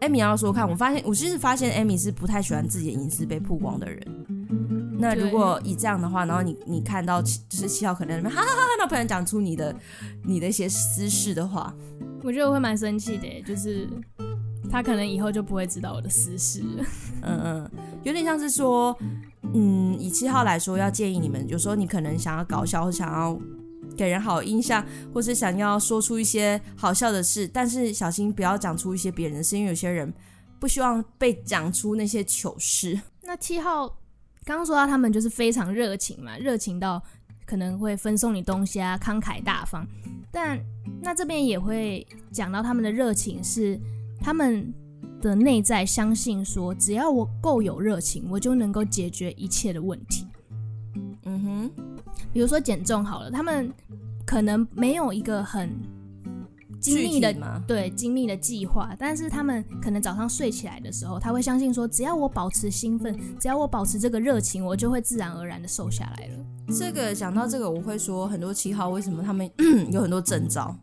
艾米要说看，我发现我其实发现艾米是不太喜欢自己的隐私被曝光的人。那如果以这样的话，然后你你看到就是七号可能哈哈哈哈，那不然讲出你的你的一些私事的话。我觉得我会蛮生气的，就是他可能以后就不会知道我的私事了。嗯嗯，有点像是说，嗯，以七号来说，要建议你们，有时候你可能想要搞笑，或想要给人好印象，或是想要说出一些好笑的事，但是小心不要讲出一些别人的事，因为有些人不希望被讲出那些糗事。那七号刚刚说到他们就是非常热情嘛，热情到可能会分送你东西啊，慷慨大方。但那这边也会讲到他们的热情是他们的内在相信说，只要我够有热情，我就能够解决一切的问题。嗯哼，比如说减重好了，他们可能没有一个很精密的对精密的计划，但是他们可能早上睡起来的时候，他会相信说，只要我保持兴奋，只要我保持这个热情，我就会自然而然的瘦下来了。这个讲到这个，我会说很多七号为什么他们 有很多证照，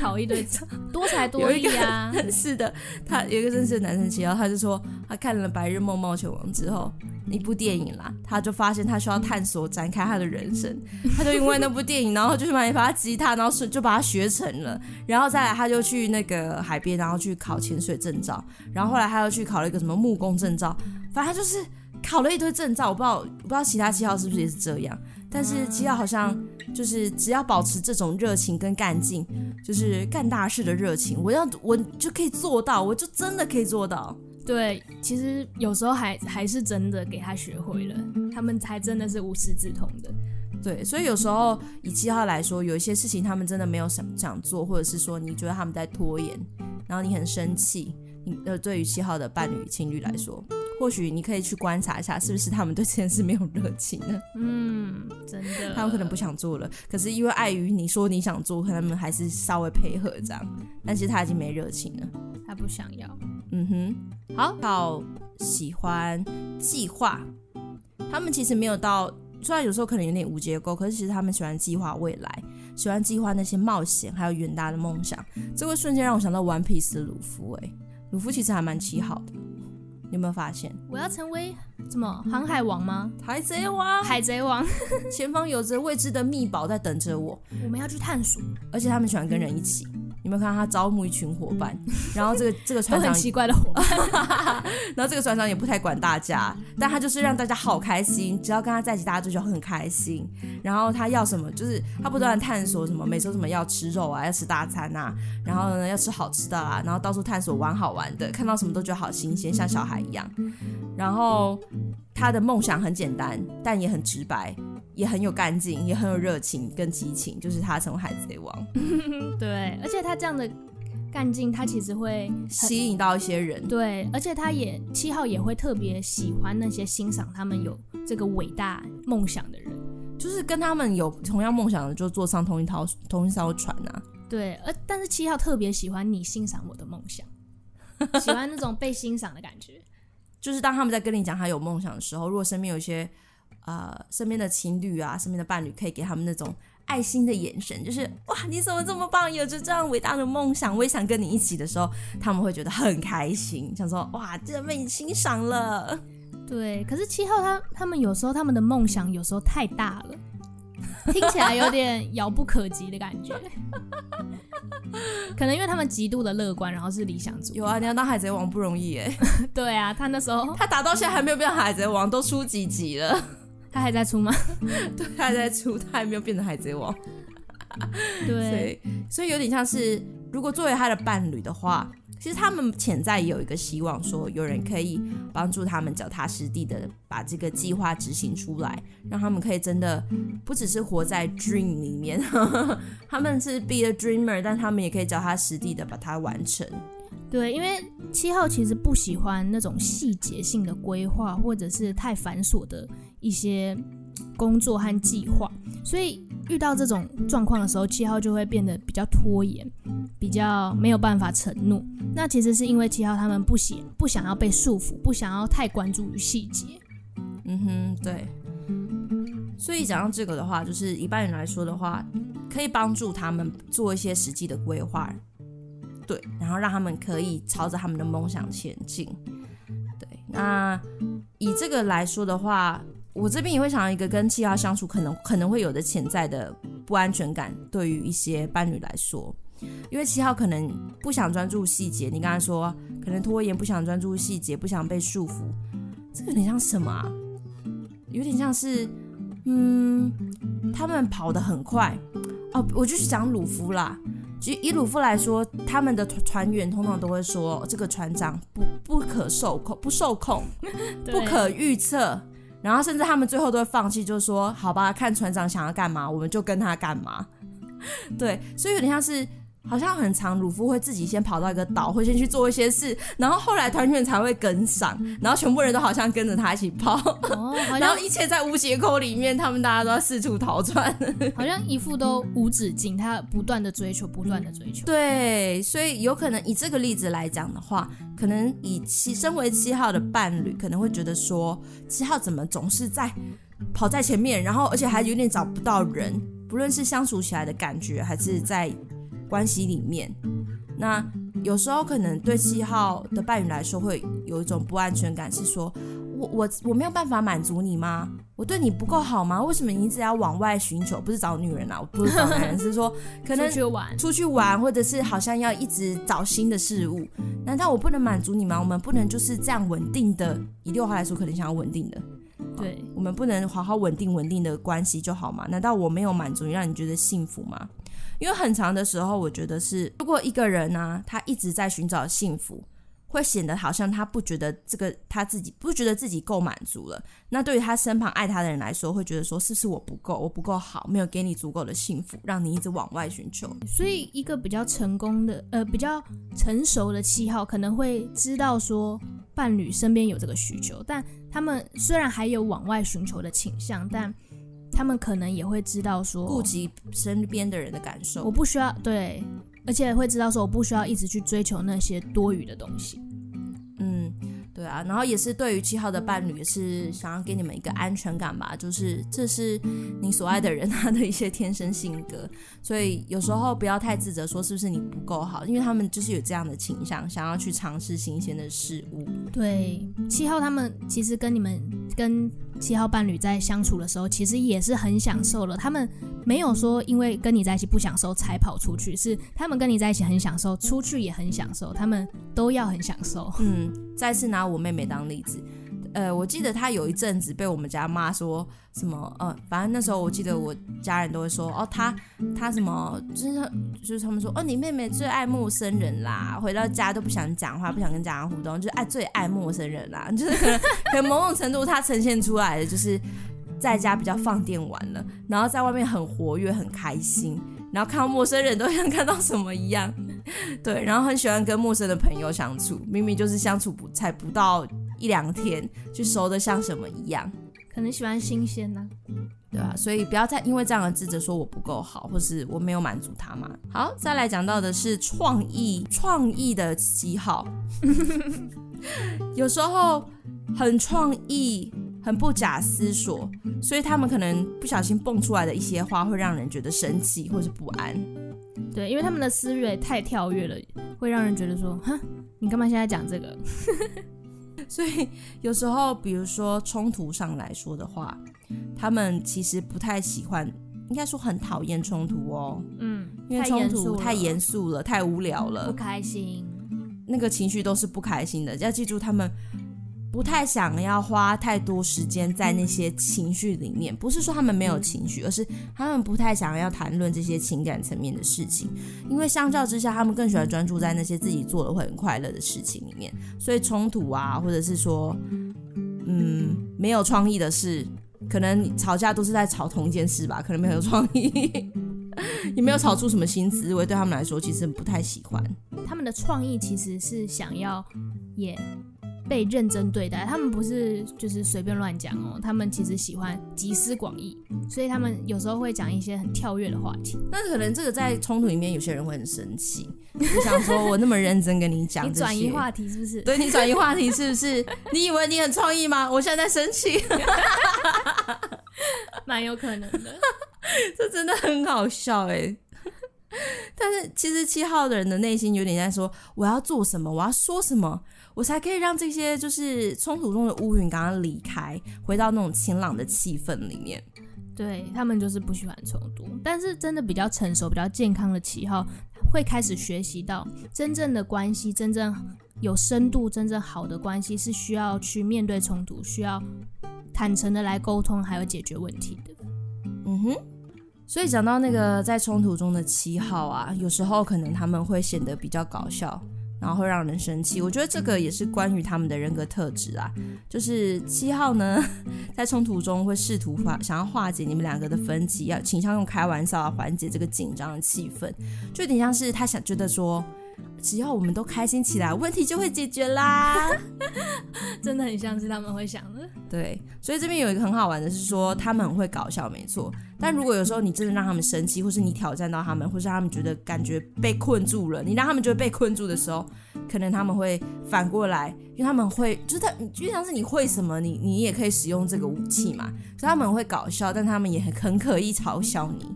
考一堆 多才多艺啊！是的，他有一个认识的男生七号，他就说他看了《白日梦冒险王》之后一部电影啦，他就发现他需要探索展开他的人生，他就因为那部电影，然后就去买一把吉他，然后就把它学成了，然后再来他就去那个海边，然后去考潜水证照，然后后来他又去考了一个什么木工证照，反正他就是。考了一堆证照，我不知道，我不知道其他七号是不是也是这样。但是七号好像就是只要保持这种热情跟干劲，就是干大事的热情，我要我就可以做到，我就真的可以做到。对，其实有时候还还是真的给他学会了，他们才真的是无师自通的。对，所以有时候以七号来说，有一些事情他们真的没有想想做，或者是说你觉得他们在拖延，然后你很生气，你呃，对于七号的伴侣情侣来说。或许你可以去观察一下，是不是他们对这件事没有热情呢？嗯，真的，他们可能不想做了，可是因为碍于你说你想做，可能他们还是稍微配合这样。但其实他已经没热情了，他不想要。嗯哼，好，好喜欢计划，他们其实没有到，虽然有时候可能有点无结构，可是其实他们喜欢计划未来，喜欢计划那些冒险，还有远大的梦想。这会瞬间让我想到 One Piece 的鲁夫，哎，鲁夫其实还蛮奇好的。有没有发现？我要成为什么航海王吗？海贼王，海贼王，前方有着未知的秘宝在等着我。我们要去探索，而且他们喜欢跟人一起。有没有看到他招募一群伙伴？然后这个 这个船长很奇怪的伙伴，然后这个船长也不太管大家，但他就是让大家好开心，只要跟他在一起，大家就就很开心。然后他要什么，就是他不断探索什么，每周什么要吃肉啊，要吃大餐啊，然后呢要吃好吃的啊，然后到处探索玩好玩的，看到什么都觉得好新鲜，像小孩一样。然后他的梦想很简单，但也很直白。也很有干劲，也很有热情跟激情，就是他成为海贼王。对，而且他这样的干劲，他其实会吸引到一些人。对，而且他也七号也会特别喜欢那些欣赏他们有这个伟大梦想的人，就是跟他们有同样梦想的，就坐上同一套同一艘船啊。对，而但是七号特别喜欢你欣赏我的梦想，喜欢那种被欣赏的感觉。就是当他们在跟你讲他有梦想的时候，如果身边有一些。呃，身边的情侣啊，身边的伴侣，可以给他们那种爱心的眼神，就是哇，你怎么这么棒，有着这样伟大的梦想，我也想跟你一起的时候，他们会觉得很开心，想说哇，这被你欣赏了。对，可是七号他他们有时候他们的梦想有时候太大了，听起来有点遥不可及的感觉。可能因为他们极度的乐观，然后是理想主义。有啊，你要当海贼王不容易哎。对啊，他那时候他打到现在还没有变海贼王，都出几集了。他还在出吗？对，他还在出，他还没有变成海贼王。对，所以有点像是，如果作为他的伴侣的话，其实他们潜在也有一个希望，说有人可以帮助他们脚踏实地的把这个计划执行出来，让他们可以真的不只是活在 dream 里面，他们是 be a dreamer，但他们也可以脚踏实地的把它完成。对，因为七号其实不喜欢那种细节性的规划，或者是太繁琐的一些工作和计划，所以遇到这种状况的时候，七号就会变得比较拖延，比较没有办法承诺。那其实是因为七号他们不喜不想要被束缚，不想要太关注于细节。嗯哼，对。所以讲到这个的话，就是一般人来说的话，可以帮助他们做一些实际的规划。对，然后让他们可以朝着他们的梦想前进。对，那以这个来说的话，我这边也会想到一个跟七号相处可能可能会有的潜在的不安全感，对于一些伴侣来说，因为七号可能不想专注细节。你刚才说可能拖延，不想专注细节，不想被束缚，这个有点像什么啊？有点像是，嗯，他们跑得很快哦。我就是讲鲁夫啦。以鲁夫来说，他们的船员通常都会说，这个船长不不可受控，不受控，不可预测。然后甚至他们最后都会放弃，就是说，好吧，看船长想要干嘛，我们就跟他干嘛。对，所以有点像是。好像很长，鲁夫会自己先跑到一个岛，会先去做一些事，然后后来团员才会跟上，然后全部人都好像跟着他一起跑，哦、然后一切在无斜沟里面，他们大家都要四处逃窜，好像一副都无止境，他不断的追求，不断的追求。对，所以有可能以这个例子来讲的话，可能以七身为七号的伴侣，可能会觉得说，七号怎么总是在跑在前面，然后而且还有点找不到人，不论是相处起来的感觉，还是在。关系里面，那有时候可能对七号的伴侣来说会有一种不安全感，是说我我我没有办法满足你吗？我对你不够好吗？为什么你一直要往外寻求？不是找女人啊，我不是找男人，是说可能出去玩，出去玩，或者是好像要一直找新的事物。难道我不能满足你吗？我们不能就是这样稳定的？以六号来说，可能想要稳定的，对，我们不能好好稳定稳定的关系就好吗？难道我没有满足你，让你觉得幸福吗？因为很长的时候，我觉得是，如果一个人呢、他一直在寻找幸福，会显得好像他不觉得这个他自己不觉得自己够满足了。那对于他身旁爱他的人来说，会觉得说，是不是我不够，我不够好，没有给你足够的幸福，让你一直往外寻求。所以，一个比较成功的，呃，比较成熟的七号可能会知道说，伴侣身边有这个需求，但他们虽然还有往外寻求的倾向，但。他们可能也会知道说，顾及身边的人的感受，我不需要对，而且会知道说，我不需要一直去追求那些多余的东西。嗯，对啊，然后也是对于七号的伴侣，也是想要给你们一个安全感吧，就是这是你所爱的人他的一些天生性格，所以有时候不要太自责，说是不是你不够好，因为他们就是有这样的倾向，想要去尝试新鲜的事物。对，七号他们其实跟你们跟。七号伴侣在相处的时候，其实也是很享受了。他们没有说因为跟你在一起不享受才跑出去，是他们跟你在一起很享受，出去也很享受，他们都要很享受。嗯，再次拿我妹妹当例子。呃，我记得他有一阵子被我们家骂说什么，呃，反正那时候我记得我家人都会说，哦，他他什么，就是就是他们说，哦，你妹妹最爱陌生人啦，回到家都不想讲话，不想跟家人互动，就是爱最爱陌生人啦，就是可能可能某种程度他呈现出来的就是在家比较放电玩了，然后在外面很活跃很开心，然后看到陌生人都像看到什么一样，对，然后很喜欢跟陌生的朋友相处，明明就是相处不才不到。一两天就熟的像什么一样，可能喜欢新鲜呢、啊，对啊，所以不要再因为这样的自责说我不够好，或是我没有满足他嘛。好，再来讲到的是创意，创意的喜好，有时候很创意，很不假思索，所以他们可能不小心蹦出来的一些话，会让人觉得生气或是不安。对，因为他们的思维太跳跃了，会让人觉得说，哼，你干嘛现在讲这个？所以有时候，比如说冲突上来说的话，他们其实不太喜欢，应该说很讨厌冲突哦。嗯，因为冲突太严肃了，太无聊了，不开心，那个情绪都是不开心的。要记住他们。不太想要花太多时间在那些情绪里面，不是说他们没有情绪，而是他们不太想要谈论这些情感层面的事情，因为相较之下，他们更喜欢专注在那些自己做的会很快乐的事情里面。所以冲突啊，或者是说，嗯，没有创意的事，可能吵架都是在吵同一件事吧，可能没有创意，也没有吵出什么新思维，对他们来说其实不太喜欢。他们的创意其实是想要也。被认真对待，他们不是就是随便乱讲哦，他们其实喜欢集思广益，所以他们有时候会讲一些很跳跃的话题。那可能这个在冲突里面，有些人会很生气，就想说我那么认真跟你讲，你转移话题是不是？对，你转移话题是不是？你以为你很创意吗？我现在在生气，蛮有可能的，这真的很好笑哎。但是其实七号的人的内心有点在说，我要做什么，我要说什么。我才可以让这些就是冲突中的乌云刚刚离开，回到那种晴朗的气氛里面。对，他们就是不喜欢冲突，但是真的比较成熟、比较健康的七号会开始学习到，真正的关系、真正有深度、真正好的关系是需要去面对冲突，需要坦诚的来沟通，还有解决问题的。嗯哼，所以讲到那个在冲突中的七号啊，有时候可能他们会显得比较搞笑。然后会让人生气，我觉得这个也是关于他们的人格特质啊。就是七号呢，在冲突中会试图化想要化解你们两个的分歧，要倾向用开玩笑来缓解这个紧张的气氛，就有点像是他想觉得说，只要我们都开心起来，问题就会解决啦。真的很像是他们会想的。对，所以这边有一个很好玩的是说，他们很会搞笑，没错。但如果有时候你真的让他们生气，或是你挑战到他们，或是让他们觉得感觉被困住了，你让他们觉得被困住的时候，可能他们会反过来，因为他们会就是他就像是你会什么，你你也可以使用这个武器嘛。所以他们会搞笑，但他们也很很可以嘲笑你，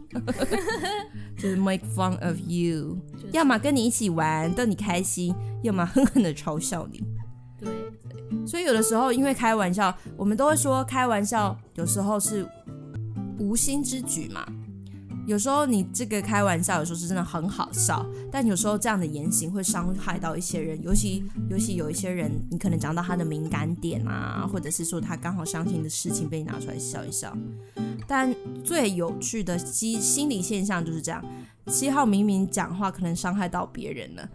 就是 make fun of you，要么跟你一起玩逗你开心，要么狠狠的嘲笑你。对，所以有的时候因为开玩笑，我们都会说开玩笑有时候是。无心之举嘛，有时候你这个开玩笑，有时候是真的很好笑，但有时候这样的言行会伤害到一些人，尤其尤其有一些人，你可能讲到他的敏感点啊，或者是说他刚好伤心的事情被你拿出来笑一笑。但最有趣的心心理现象就是这样：七号明明讲话可能伤害到别人了，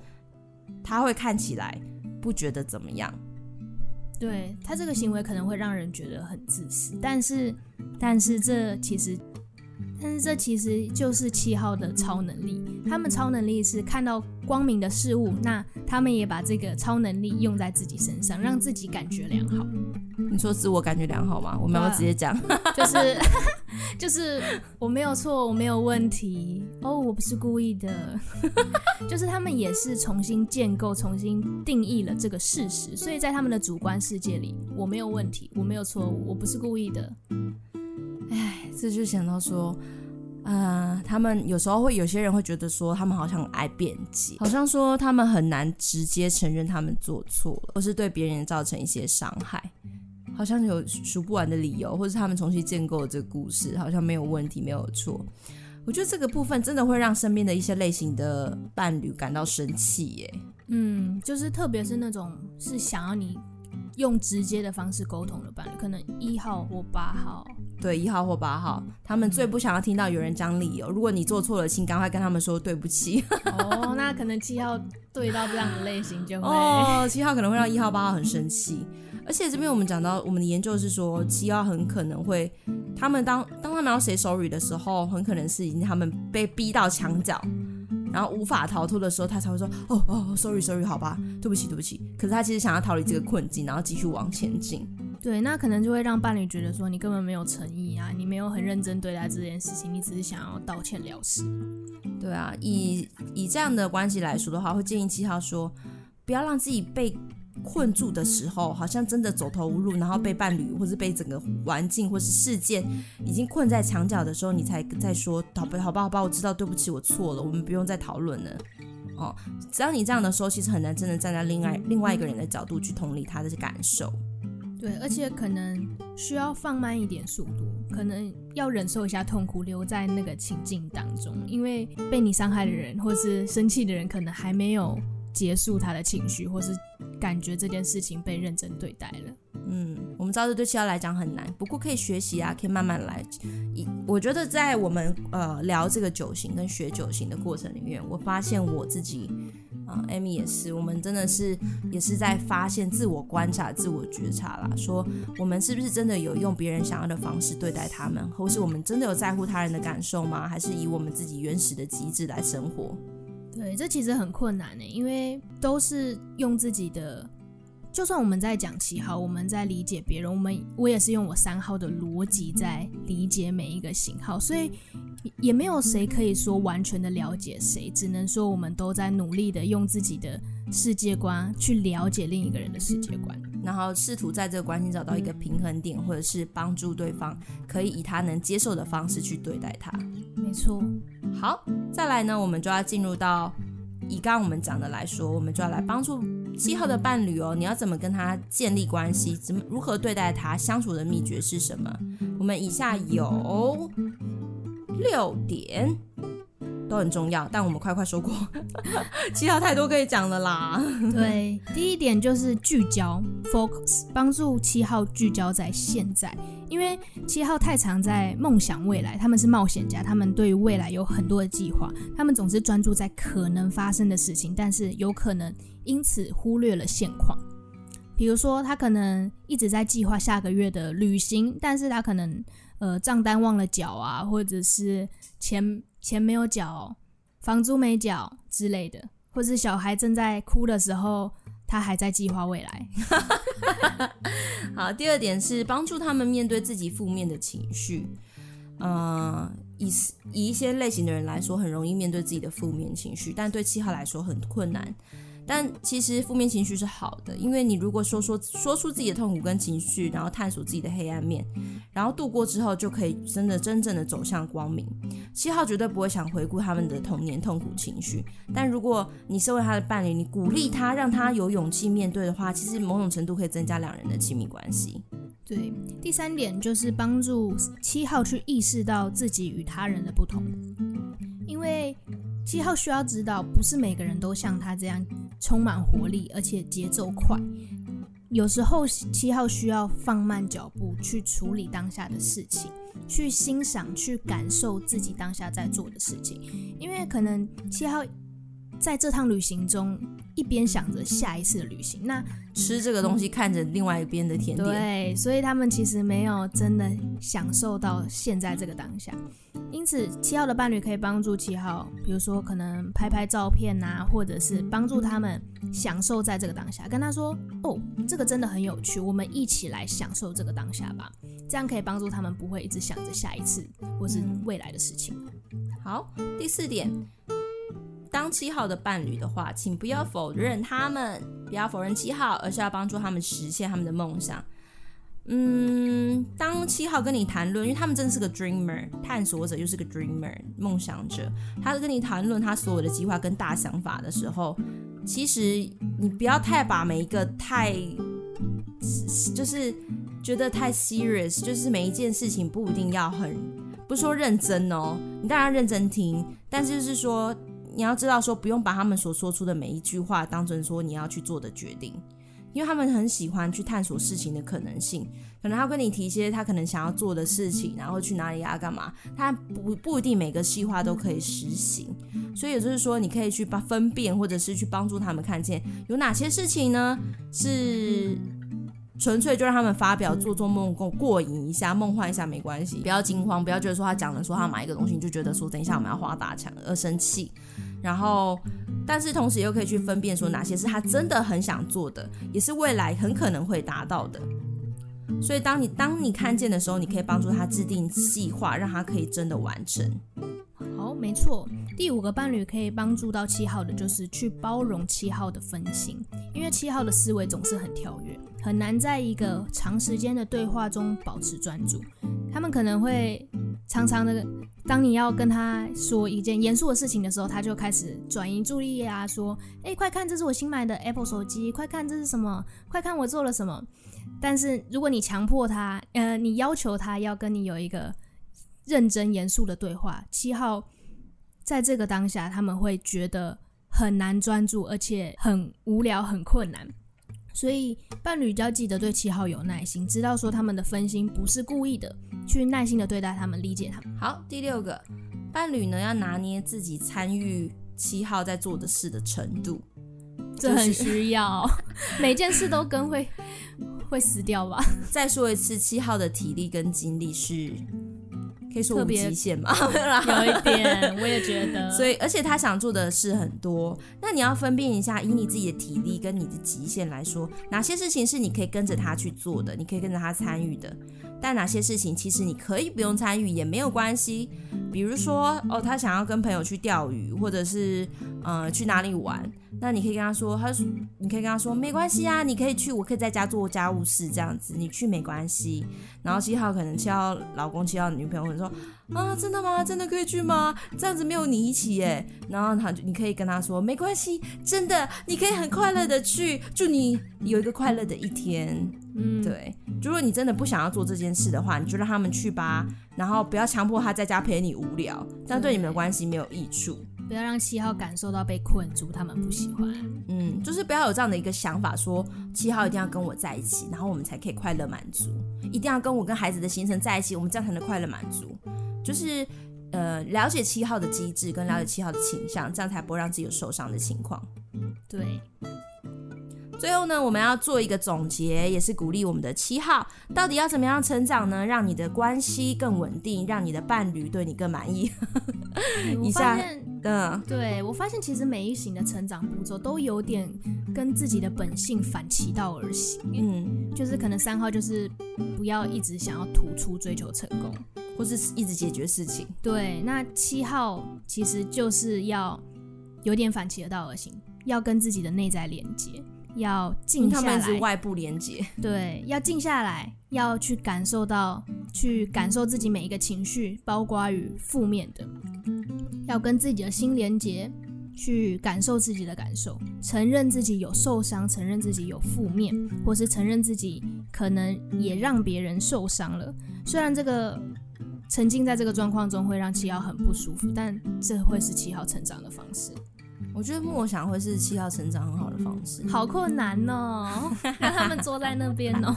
他会看起来不觉得怎么样。对，他这个行为可能会让人觉得很自私，但是，但是这其实，但是这其实就是七号的超能力。他们超能力是看到光明的事物，那他们也把这个超能力用在自己身上，让自己感觉良好。你说自我感觉良好吗？我们要不要直接讲，就是。就是我没有错，我没有问题哦，我不是故意的。就是他们也是重新建构、重新定义了这个事实，所以在他们的主观世界里，我没有问题，我没有错误，我不是故意的。哎，这就想到说，呃，他们有时候会有些人会觉得说，他们好像爱辩解，好像说他们很难直接承认他们做错了，或是对别人造成一些伤害。好像有数不完的理由，或者是他们重新建构的这个故事，好像没有问题，没有错。我觉得这个部分真的会让身边的一些类型的伴侣感到生气耶。嗯，就是特别是那种是想要你用直接的方式沟通的伴侣，可能一号或八号。对，一号或八号，他们最不想要听到有人讲理由。如果你做错了，请赶快跟他们说对不起。哦，那可能七号对到这样的类型就会哦，七号可能会让一号、八号很生气。而且这边我们讲到，我们的研究是说，七号很可能会，他们当当他们要 say sorry 的时候，很可能是已经他们被逼到墙角，然后无法逃脱的时候，他才会说，哦哦，sorry sorry，好吧，对不起对不起。可是他其实想要逃离这个困境，然后继续往前进。对，那可能就会让伴侣觉得说，你根本没有诚意啊，你没有很认真对待这件事情，你只是想要道歉了事。对啊，以以这样的关系来说的话，会建议七号说，不要让自己被。困住的时候，好像真的走投无路，然后被伴侣或是被整个环境或是事件已经困在墙角的时候，你才在说好吧，好吧，好吧，我知道，对不起，我错了，我们不用再讨论了。哦，只要你这样的时候，其实很难真的站在另外另外一个人的角度去同理他的感受。对，而且可能需要放慢一点速度，可能要忍受一下痛苦，留在那个情境当中，因为被你伤害的人或是生气的人，可能还没有。结束他的情绪，或是感觉这件事情被认真对待了。嗯，我们知道这对七号来讲很难，不过可以学习啊，可以慢慢来。一，我觉得在我们呃聊这个九型跟学九型的过程里面，我发现我自己啊、呃、，Amy 也是，我们真的是也是在发现自我观察、自我觉察啦。说我们是不是真的有用别人想要的方式对待他们，或是我们真的有在乎他人的感受吗？还是以我们自己原始的机制来生活？对，这其实很困难呢，因为都是用自己的。就算我们在讲七号，我们在理解别人，我们我也是用我三号的逻辑在理解每一个型号，所以也没有谁可以说完全的了解谁，只能说我们都在努力的用自己的世界观去了解另一个人的世界观，然后试图在这个关系找到一个平衡点，或者是帮助对方可以以他能接受的方式去对待他。没错。好，再来呢，我们就要进入到以刚刚我们讲的来说，我们就要来帮助七号的伴侣哦。你要怎么跟他建立关系？怎么如何对待他？相处的秘诀是什么？我们以下有六点。都很重要，但我们快快说过，七号太多可以讲的啦。对，第一点就是聚焦 （focus），帮助七号聚焦在现在，因为七号太常在梦想未来，他们是冒险家，他们对于未来有很多的计划，他们总是专注在可能发生的事情，但是有可能因此忽略了现况。比如说，他可能一直在计划下个月的旅行，但是他可能呃账单忘了缴啊，或者是钱。钱没有缴，房租没缴之类的，或是小孩正在哭的时候，他还在计划未来。好，第二点是帮助他们面对自己负面的情绪。呃，以以一些类型的人来说，很容易面对自己的负面情绪，但对七号来说很困难。但其实负面情绪是好的，因为你如果说说说出自己的痛苦跟情绪，然后探索自己的黑暗面，然后度过之后，就可以真的真正的走向光明。七号绝对不会想回顾他们的童年痛苦情绪，但如果你身为他的伴侣，你鼓励他，让他有勇气面对的话，其实某种程度可以增加两人的亲密关系。对，第三点就是帮助七号去意识到自己与他人的不同，因为。七号需要知道，不是每个人都像他这样充满活力，而且节奏快。有时候七号需要放慢脚步，去处理当下的事情，去欣赏、去感受自己当下在做的事情。因为可能七号在这趟旅行中，一边想着下一次的旅行，那吃这个东西，看着另外一边的甜点，对，所以他们其实没有真的享受到现在这个当下。因此，七号的伴侣可以帮助七号，比如说可能拍拍照片啊，或者是帮助他们享受在这个当下，跟他说：“哦，这个真的很有趣，我们一起来享受这个当下吧。”这样可以帮助他们不会一直想着下一次或是未来的事情。好，第四点，当七号的伴侣的话，请不要否认他们，不要否认七号，而是要帮助他们实现他们的梦想。嗯，当七号跟你谈论，因为他们真的是个 dreamer，探索者又是个 dreamer，梦想者。他跟你谈论他所有的计划跟大想法的时候，其实你不要太把每一个太，就是觉得太 serious，就是每一件事情不一定要很，不是说认真哦，你当然认真听，但是就是说你要知道说不用把他们所说出的每一句话当成说你要去做的决定。因为他们很喜欢去探索事情的可能性，可能他跟你提一些他可能想要做的事情，然后去哪里、啊、干嘛，他不不一定每个计划都可以实行，所以也就是说，你可以去帮分辨，或者是去帮助他们看见有哪些事情呢是纯粹就让他们发表做做梦过过瘾一下，梦幻一下没关系，不要惊慌，不要觉得说他讲了说他买一个东西，你就觉得说等一下我们要花大钱而生气。然后，但是同时又可以去分辨说哪些是他真的很想做的，也是未来很可能会达到的。所以，当你当你看见的时候，你可以帮助他制定计划，让他可以真的完成。好，没错。第五个伴侣可以帮助到七号的，就是去包容七号的分心，因为七号的思维总是很跳跃，很难在一个长时间的对话中保持专注。他们可能会常常的，当你要跟他说一件严肃的事情的时候，他就开始转移注意力啊，说：“哎，快看，这是我新买的 Apple 手机，快看这是什么？快看我做了什么？”但是如果你强迫他，呃，你要求他要跟你有一个认真严肃的对话，七号在这个当下他们会觉得很难专注，而且很无聊、很困难。所以伴侣要记得对七号有耐心，知道说他们的分心不是故意的，去耐心的对待他们，理解他们。好，第六个伴侣呢，要拿捏自己参与七号在做的事的程度，这很需要，每件事都跟会会死掉吧？再说一次，七号的体力跟精力是。可以说无极限嘛？有一点，我也觉得。所以，而且他想做的事很多，那你要分辨一下，以你自己的体力跟你的极限来说，哪些事情是你可以跟着他去做的，你可以跟着他参与的，但哪些事情其实你可以不用参与也没有关系。比如说，哦，他想要跟朋友去钓鱼，或者是呃去哪里玩。那你可以跟他说，他说你可以跟他说没关系啊，你可以去，我可以在家做家务事这样子，你去没关系。然后七号可能七号老公七号女朋友会说啊，真的吗？真的可以去吗？这样子没有你一起耶。然后他你可以跟他说没关系，真的你可以很快乐的去，祝你有一个快乐的一天。嗯，对。如果你真的不想要做这件事的话，你就让他们去吧，然后不要强迫他在家陪你无聊，这样对你们的关系没有益处。不要让七号感受到被困住，他们不喜欢。嗯，就是不要有这样的一个想法，说七号一定要跟我在一起，然后我们才可以快乐满足。一定要跟我跟孩子的行程在一起，我们这样才能快乐满足。就是呃，了解七号的机制，跟了解七号的倾向，这样才不会让自己有受伤的情况。对。最后呢，我们要做一个总结，也是鼓励我们的七号，到底要怎么样成长呢？让你的关系更稳定，让你的伴侣对你更满意。以下，嗯，对，我发现其实每一型的成长步骤都有点跟自己的本性反其道而行。嗯，就是可能三号就是不要一直想要突出追求成功，或是一直解决事情。对，那七号其实就是要有点反其道而行，要跟自己的内在连接。要静下来，他们是外部连接。对，要静下来，要去感受到，去感受自己每一个情绪，包括与负面的，要跟自己的心连接，去感受自己的感受，承认自己有受伤，承认自己有负面，或是承认自己可能也让别人受伤了。虽然这个沉浸在这个状况中会让七号很不舒服，但这会是七号成长的方式。我觉得默想会是七号成长很好的方式。好困难哦，让他们坐在那边哦。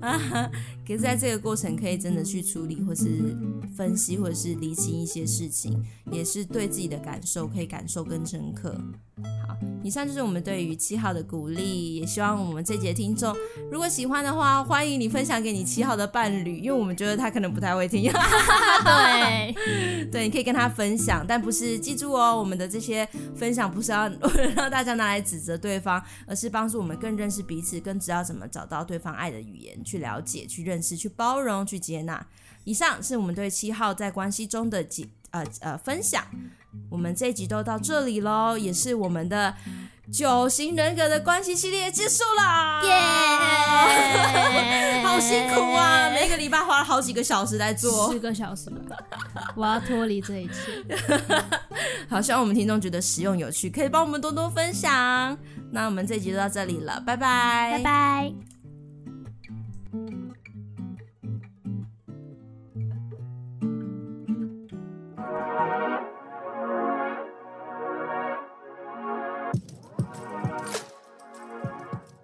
可是在这个过程，可以真的去处理，或是分析，或者是理清一些事情，也是对自己的感受可以感受更深刻。好，以上就是我们对于七号的鼓励，也希望我们这节听众如果喜欢的话，欢迎你分享给你七号的伴侣，因为我们觉得他可能不太会听。对，对，你可以跟他分享，但不是记住哦，我们的这些分分享不是要 让大家拿来指责对方，而是帮助我们更认识彼此，更知道怎么找到对方爱的语言，去了解、去认识、去包容、去接纳。以上是我们对七号在关系中的几呃呃分享。我们这一集都到这里喽，也是我们的九型人格的关系系列结束啦，耶! 好辛苦啊！每个礼拜花了好几个小时在做，四个小时吧，我要脱离这一切。好，希望我们听众觉得实用有趣，可以帮我们多多分享。那我们这集就到这里了，拜拜，拜拜。